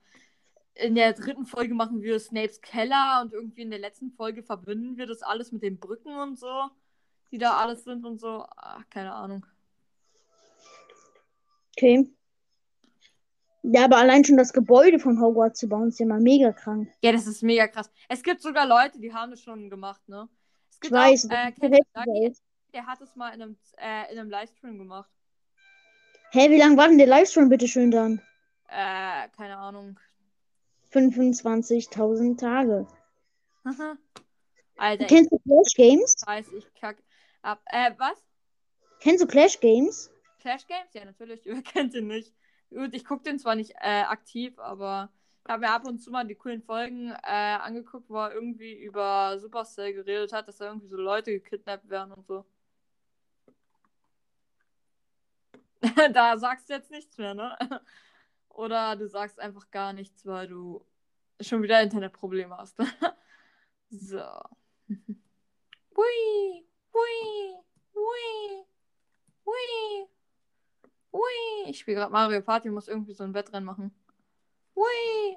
In der dritten Folge machen wir Snapes Keller und irgendwie in der letzten Folge verbinden wir das alles mit den Brücken und so, die da alles sind und so. Ach, keine Ahnung. Okay. Ja, aber allein schon das Gebäude von Hogwarts zu bauen, ist ja mal mega krank. Ja, das ist mega krass. Es gibt sogar Leute, die haben das schon gemacht, ne? Es Ich gibt weiß, auch, äh, du Dagi? Der hat es mal in einem, äh, in einem Livestream gemacht. Hä, wie lange war denn der Livestream bitte schön dann? Äh, keine Ahnung. 25.000 Tage. Alter, ich Kennst du Clash Games? weiß, ich kack ab. Äh, was? Kennst du Clash Games? Clash Games? Ja, natürlich. Wer kennt den nicht? Gut, ich gucke den zwar nicht äh, aktiv, aber ich habe mir ab und zu mal die coolen Folgen äh, angeguckt, wo er irgendwie über Supercell geredet hat, dass da irgendwie so Leute gekidnappt werden und so. da sagst du jetzt nichts mehr, ne? Oder du sagst einfach gar nichts, weil du schon wieder Internetprobleme hast. so. Hui, hui, hui, hui, hui. Ich spiele gerade Mario Party, muss irgendwie so ein Wettrennen machen. Hui.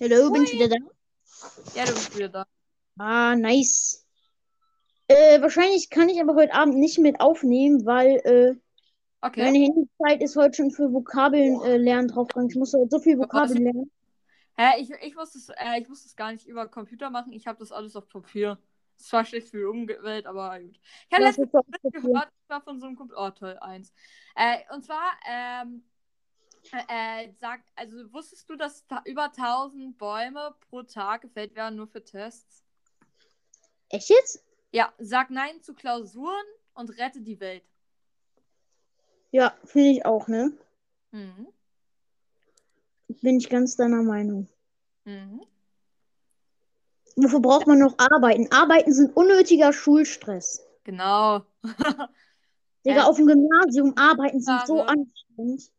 Hallo, bin ich wieder da? Ja, du bist wieder da. Ah, nice. Äh, wahrscheinlich kann ich aber heute Abend nicht mit aufnehmen, weil äh, Okay. meine Handyzeit ist heute schon für Vokabeln äh, lernen draufgegangen. Ich muss so viel? Vokabeln lernen. Hä, ich, ich, muss das, äh, ich muss das gar nicht über Computer machen. Ich habe das alles auf Papier. Ist zwar schlecht für die Umwelt, aber gut. Ich habe letztens gehört, ich war von so einem Computer. Oh, toll, eins. Äh, und zwar, ähm, äh, sag, also wusstest du, dass über 1000 Bäume pro Tag gefällt werden, nur für Tests? Echt jetzt? Ja, sag Nein zu Klausuren und rette die Welt. Ja, finde ich auch, ne? Mhm. Bin ich ganz deiner Meinung. Mhm. Wofür braucht man noch Arbeiten? Arbeiten sind unnötiger Schulstress. Genau. Digga, auf dem Gymnasium arbeiten sind so anstrengend.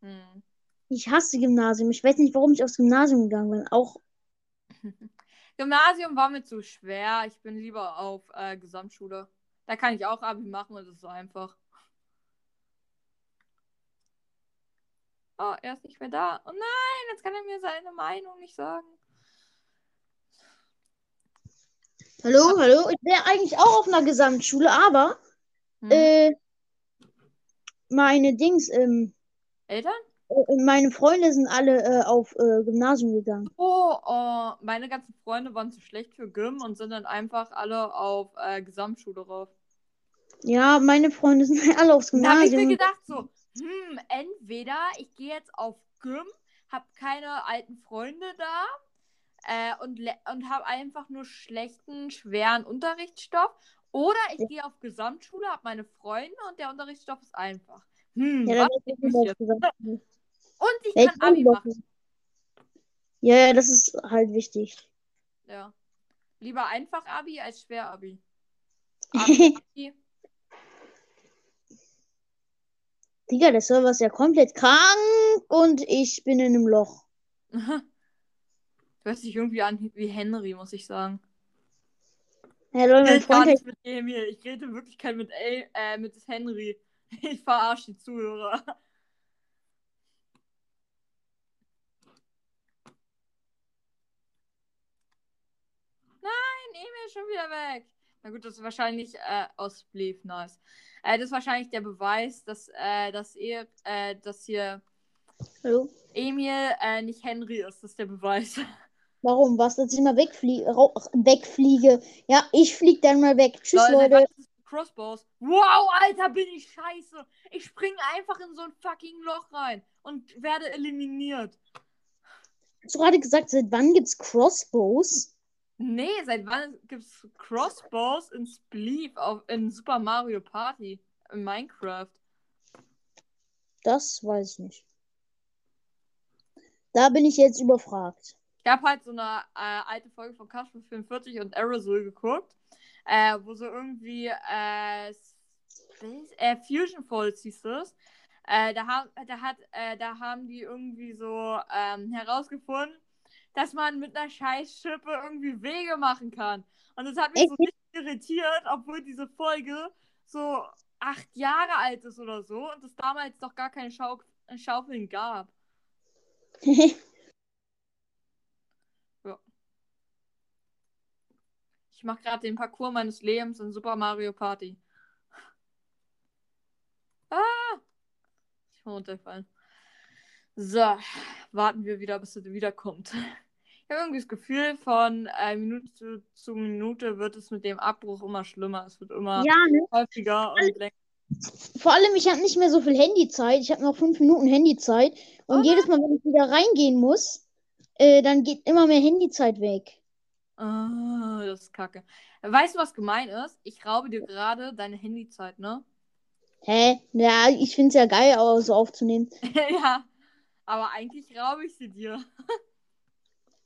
Mhm. Ich hasse Gymnasium. Ich weiß nicht, warum ich aufs Gymnasium gegangen bin. Auch, Gymnasium war mir zu schwer. Ich bin lieber auf äh, Gesamtschule. Da kann ich auch Abi machen und das ist so einfach. Oh, er ist nicht mehr da. Oh nein, jetzt kann er mir seine Meinung nicht sagen. Hallo, hallo. Ich wäre eigentlich auch auf einer Gesamtschule, aber Hm. äh, meine Dings, ähm, Eltern? äh, meine Freunde sind alle äh, auf äh, Gymnasium gegangen. Oh, oh, meine ganzen Freunde waren zu schlecht für Gym und sind dann einfach alle auf äh, Gesamtschule rauf. Ja, meine Freunde sind alle aufs Da habe ich mir Gymnasium. gedacht so, hm, entweder ich gehe jetzt auf Gym, habe keine alten Freunde da äh, und, und habe einfach nur schlechten, schweren Unterrichtsstoff. Oder ich gehe auf Gesamtschule, habe meine Freunde und der Unterrichtsstoff ist einfach. Hm, Ja, was das nehme ist ich. Und ich Welche kann Abi machen. Ja, ja, das ist halt wichtig. Ja. Lieber einfach Abi als schwer Abi. Abi, Abi. Digga, der Server ist ja komplett krank und ich bin in einem Loch. Du hörst dich irgendwie an wie Henry, muss ich sagen. Ja, Leute, Ich mein Freund nicht mit Emil. Ich rede wirklich kein mit, El äh, mit Henry. Ich verarsche die Zuhörer. Nein, Emil ist schon wieder weg. Na gut, das ist wahrscheinlich äh, aus Belief, nice. Äh, das ist wahrscheinlich der Beweis, dass, äh, dass, ihr, äh, dass hier Hallo? Emil äh, nicht Henry ist. Das ist der Beweis. Warum? Was, dass ich mal wegflie wegfliege? Ja, ich flieg dann mal weg. Tschüss, Leute, Leute. Crossbows. Wow, Alter, bin ich scheiße. Ich springe einfach in so ein fucking Loch rein und werde eliminiert. Hast du gerade gesagt, seit wann gibt's Crossbows? Nee, seit wann gibt's Crossbows in Spleef auf in Super Mario Party in Minecraft? Das weiß ich nicht. Da bin ich jetzt überfragt. Ich habe halt so eine äh, alte Folge von Kasper 44 und Aerosol geguckt, äh, wo so irgendwie äh, äh, Fusion Falls hieß das. Äh, da, haben, da, hat, äh, da haben die irgendwie so ähm, herausgefunden, dass man mit einer Scheißschippe irgendwie Wege machen kann. Und das hat mich so richtig irritiert, obwohl diese Folge so acht Jahre alt ist oder so und es damals noch gar keine Schau Schaufeln gab. Ich mache gerade den Parcours meines Lebens in Super Mario Party. Ah! Ich bin runtergefallen. So, warten wir wieder, bis er wiederkommt. Ich habe irgendwie das Gefühl, von äh, Minute zu, zu, Minute wird es mit dem Abbruch immer schlimmer. Es wird immer ja, ne? häufiger und länger. Vor allem, ich habe nicht mehr so viel Handyzeit. Ich habe noch fünf Minuten Handyzeit. Und oh jedes Mal, wenn ich wieder reingehen muss, äh, dann geht immer mehr Handyzeit weg. Oh, das ist kacke. Weißt du, was gemein ist? Ich raube dir gerade deine Handyzeit, ne? Hä? Ja, ich finde es ja geil, aber so aufzunehmen. ja, aber eigentlich raube ich sie dir.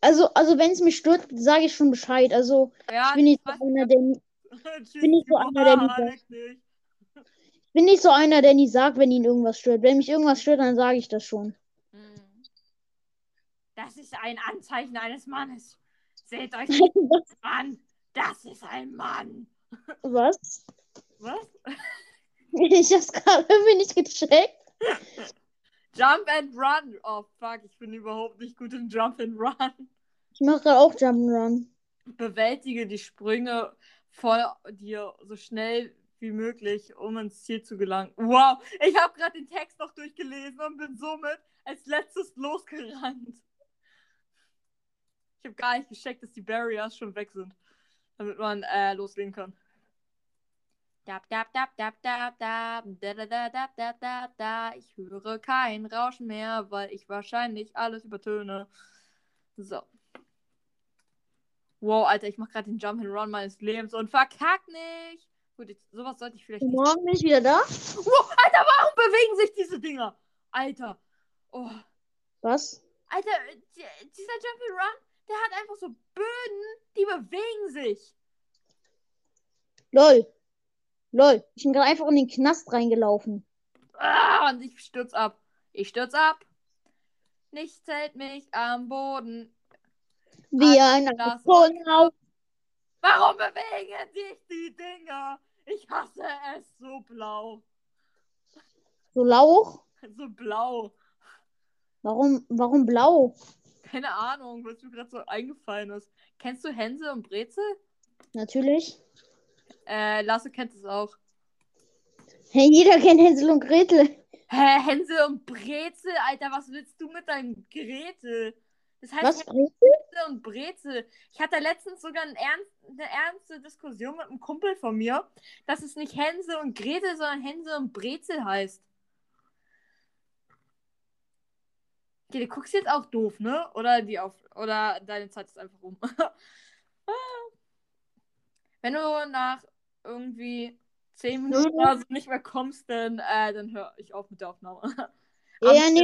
also, also wenn es mich stört, sage ich schon Bescheid. Also, ja, ich bin nicht so einer, der. bin nicht so einer, der nicht sagt. Ich bin nicht so einer, der nie sagt, wenn ihn irgendwas stört. Wenn mich irgendwas stört, dann sage ich das schon. Hm. Das ist ein Anzeichen eines Mannes. Seht euch das an. Das ist ein Mann. Was? Was? Ich hab's gerade irgendwie nicht gecheckt. Jump and Run. Oh fuck, ich bin überhaupt nicht gut im Jump and Run. Ich mache gerade auch Jump and Run. Bewältige die Sprünge vor dir so schnell wie möglich, um ins Ziel zu gelangen. Wow, ich habe gerade den Text noch durchgelesen und bin somit als letztes losgerannt. Ich habe gar nicht gecheckt, dass die Barriers schon weg sind, damit man äh, loslegen kann. Dab, dab, dab, dab, dab, dab, da, da, da, da, da, da, da. Ich höre kein Rauschen mehr, weil ich wahrscheinlich alles übertöne. So. Wow, Alter, ich mach gerade den Jump and Run meines Lebens und verkack nicht. Gut, jetzt, sowas sollte ich vielleicht nicht. Morgen bin ich wieder da? Wow, Alter, warum bewegen sich diese Dinger? Alter. Oh. Was? Alter, dieser Jump and Run, der hat einfach so Böden, die bewegen sich. Lol. Lol, ich bin gerade einfach in den Knast reingelaufen. Ah, und ich stürz ab. Ich stürz ab. Nichts hält mich am Boden. Wie ein Astronaut. Warum bewegen sich die Dinger? Ich hasse es so blau. So lauch? So blau. Warum, warum blau? Keine Ahnung, was mir gerade so eingefallen ist. Kennst du Hänsel und Brezel? Natürlich. Äh, Lasse kennt es auch. Hey, jeder kennt Hänsel und Gretel. Hä, Hänsel und Brezel, Alter, was willst du mit deinem Gretel? Das heißt was, Hänsel und Brezel. Ich hatte letztens sogar ein ernst, eine ernste Diskussion mit einem Kumpel von mir, dass es nicht Hänsel und Gretel, sondern Hänsel und Brezel heißt. Okay, du guckst jetzt auch doof, ne? Oder die auf oder deine Zeit ist einfach rum. Wenn du nach irgendwie zehn Minuten oder so nicht mehr kommst, dann, äh, dann höre ich auf mit der Aufnahme. Ja, ja nee,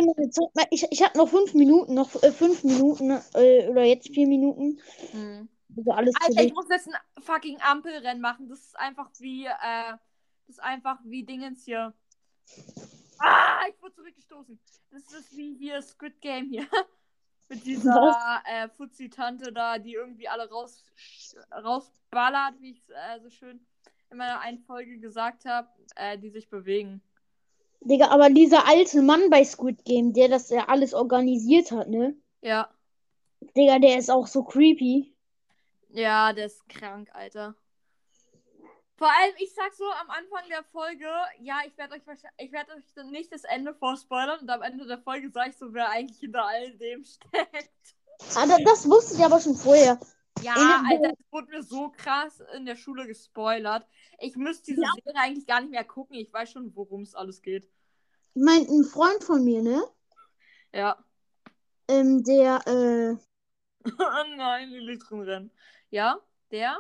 ich, ich habe noch fünf Minuten, noch äh, fünf Minuten äh, oder jetzt vier Minuten. Hm. Also alles Alter, ich muss jetzt ein fucking Ampelrennen machen. Das ist einfach wie, äh, das ist einfach wie Dingens hier. Ah, ich wurde zurückgestoßen. Das ist wie hier Squid Game hier. Mit dieser äh, Fuzzi-Tante da, die irgendwie alle raus, rausballert, wie ich es äh, so schön in meiner einen Folge gesagt habe, äh, die sich bewegen. Digga, aber dieser alte Mann bei Squid Game, der das ja alles organisiert hat, ne? Ja. Digga, der ist auch so creepy. Ja, der ist krank, Alter. Vor allem, ich sag so am Anfang der Folge, ja, ich werde euch ich werde euch nicht das Ende vorspoilern und am Ende der Folge sage ich so, wer eigentlich hinter all dem steckt. Ah, das wusste ich aber schon vorher. Ja, Alter, das wurde mir so krass in der Schule gespoilert. Ich müsste diese ja. Serie eigentlich gar nicht mehr gucken. Ich weiß schon, worum es alles geht. Ich meine, ein Freund von mir, ne? Ja. Ähm, der, äh. oh nein, die liegt rennen. Ja, der?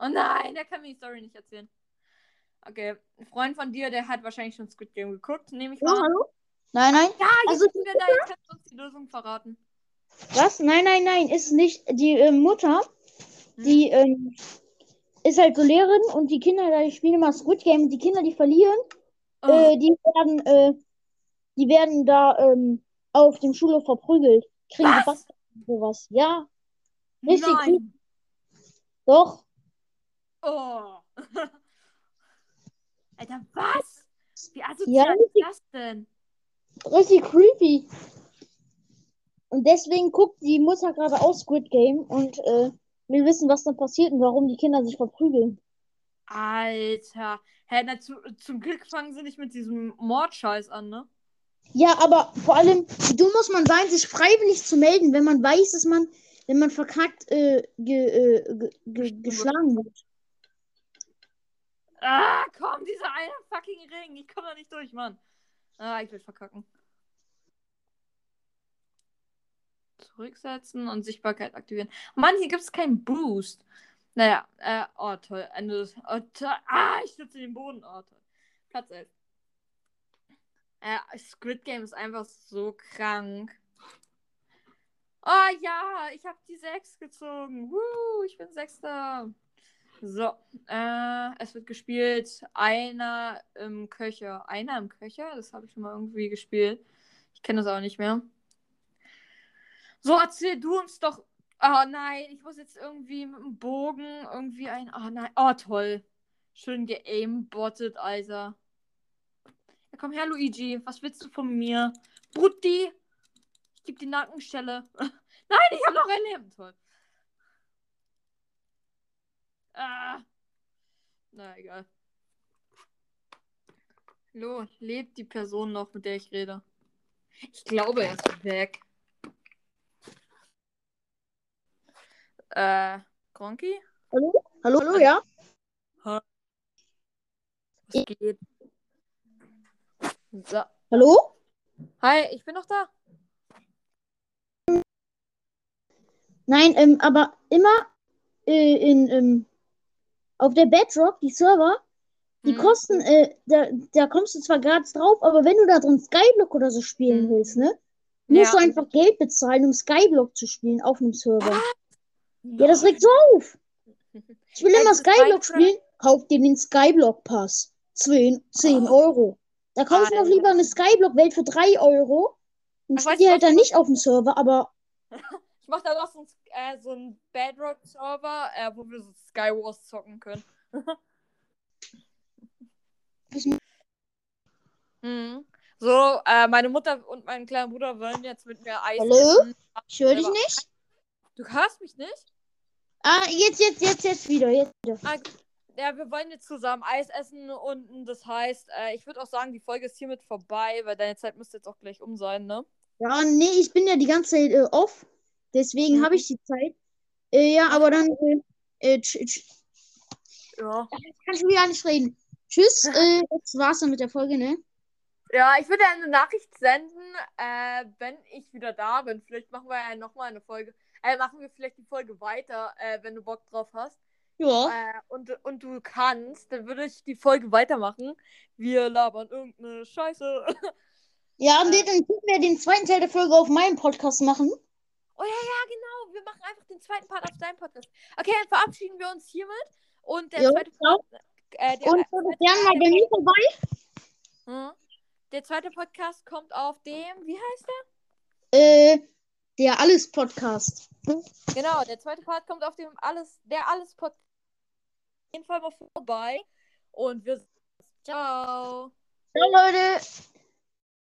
Oh nein, der kann mir die Story nicht erzählen. Okay. Ein Freund von dir, der hat wahrscheinlich schon Squid Game geguckt, nehme ich mal. an. hallo? Nein, nein. Ja, Also, jetzt sind wir da, jetzt kannst du uns die Lösung verraten. Was? Nein, nein, nein, ist nicht. Die äh, Mutter, Hm? die ähm, ist halt so Lehrerin und die Kinder, die spielen immer Squid Game. Die Kinder, die verlieren, Oh, äh, die werden, äh, die werden da ähm, auf dem Schulhof verprügelt. Kriegen Was? Und sowas. Ja, richtig nein. creepy. Doch. Oh. Alter, was? Wie Ja, asozial ist richtig, das denn? richtig creepy. Und deswegen guckt die Mutter gerade aus Squid Game und äh, will wissen, was dann passiert und warum die Kinder sich verprügeln. Alter. Hä, na, zu, zum Glück fangen sie nicht mit diesem Mordscheiß an, ne? Ja, aber vor allem, wie dumm muss man sein, sich freiwillig zu melden, wenn man weiß, dass man, wenn man verkackt, äh, ge, äh, ge, ge, geschlagen wird. Ah, komm, dieser eine fucking Ring. Ich komme da nicht durch, Mann. Ah, ich will verkacken. Zurücksetzen und Sichtbarkeit aktivieren. Mann, hier gibt es keinen Boost. Naja, äh, oh toll. Ende oh, toll. Ah, ich sitze in den Boden. Oh toll. Platz 11. Äh, Squid Game ist einfach so krank. Oh ja, ich habe die 6 gezogen. Woo, ich bin Sechster. So, äh, es wird gespielt. Einer im Köcher. Einer im Köcher? Das habe ich schon mal irgendwie gespielt. Ich kenne das auch nicht mehr. So, erzähl du uns doch. Oh nein, ich muss jetzt irgendwie mit dem Bogen irgendwie ein. Oh nein. Oh toll. Schön geaimbottet, Alter. Ja, komm her, Luigi. Was willst du von mir? Brutti. Ich gebe die Nackenstelle. nein, ich habe noch ein Leben. Toll. Ah. Na egal. Hallo, lebt die Person noch, mit der ich rede? Ich glaube, er ist weg. Äh, Gronki? Hallo? Hallo, hallo, ja? Was geht? So. Hallo? Hi, ich bin noch da. Nein, ähm, aber immer äh, in, ähm, auf der Bedrock, die Server, die Hm. kosten, äh, da, da kommst du zwar gratis drauf, aber wenn du da drin Skyblock oder so spielen Hm. willst, ne, musst Ja. du einfach Geld bezahlen, um Skyblock zu spielen auf einem Server. Ja, das regt so auf. Ich will immer Skyblock spielen. Kauf dir den Skyblock Pass. 10, 10 Oh. Euro. Da kaufst du noch Alter. lieber eine Skyblock-Welt für 3 Euro. Und spiel die halt dann ich- nicht auf dem Server, aber Ich mach da noch so ein, äh, so ein Bedrock-Server, äh, wo wir so Skywars zocken können. Mhm. So, äh, meine Mutter und mein kleiner Bruder wollen jetzt mit mir Eis Hallo? ich höre dich nicht. Du hörst mich nicht? Ah, jetzt, jetzt, jetzt, jetzt wieder. Jetzt wieder. Ah, ja, wir wollen jetzt zusammen Eis essen unten. Das heißt, äh, ich würde auch sagen, die Folge ist hiermit vorbei, weil deine Zeit müsste jetzt auch gleich um sein, ne? Ja, nee, ich bin ja die ganze Zeit äh, off. Deswegen Mhm. habe ich die Zeit. Äh, ja, aber dann äh, äh, Ja. kann schon wieder nicht reden. Tschüss. äh, das war's dann mit der Folge, ne? Ja, ich würde eine Nachricht senden, äh, wenn ich wieder da bin. Vielleicht machen wir ja nochmal eine Folge. Äh, machen wir vielleicht die Folge weiter, äh, wenn du Bock drauf hast. Ja. Äh, und, und du kannst, dann würde ich die Folge weitermachen. Wir labern irgendeine Scheiße. Ja, äh, nee, dann können wir den zweiten Teil der Folge auf meinem Podcast machen. Oh ja, ja, genau. Wir machen einfach den zweiten Part auf deinem Podcast. Okay, dann verabschieden wir uns hiermit. Und der Jo, zweite. Part. Äh, der, Und zweite gerne mal bei mir vorbei. Hm? Der zweite Podcast kommt auf dem, wie heißt Äh, der Alles-Podcast. der? Genau, der zweite Part kommt auf dem alles, der alles Podcast. Auf jeden Fall mal vorbei. Und wir. Ciao. Ciao, Leute.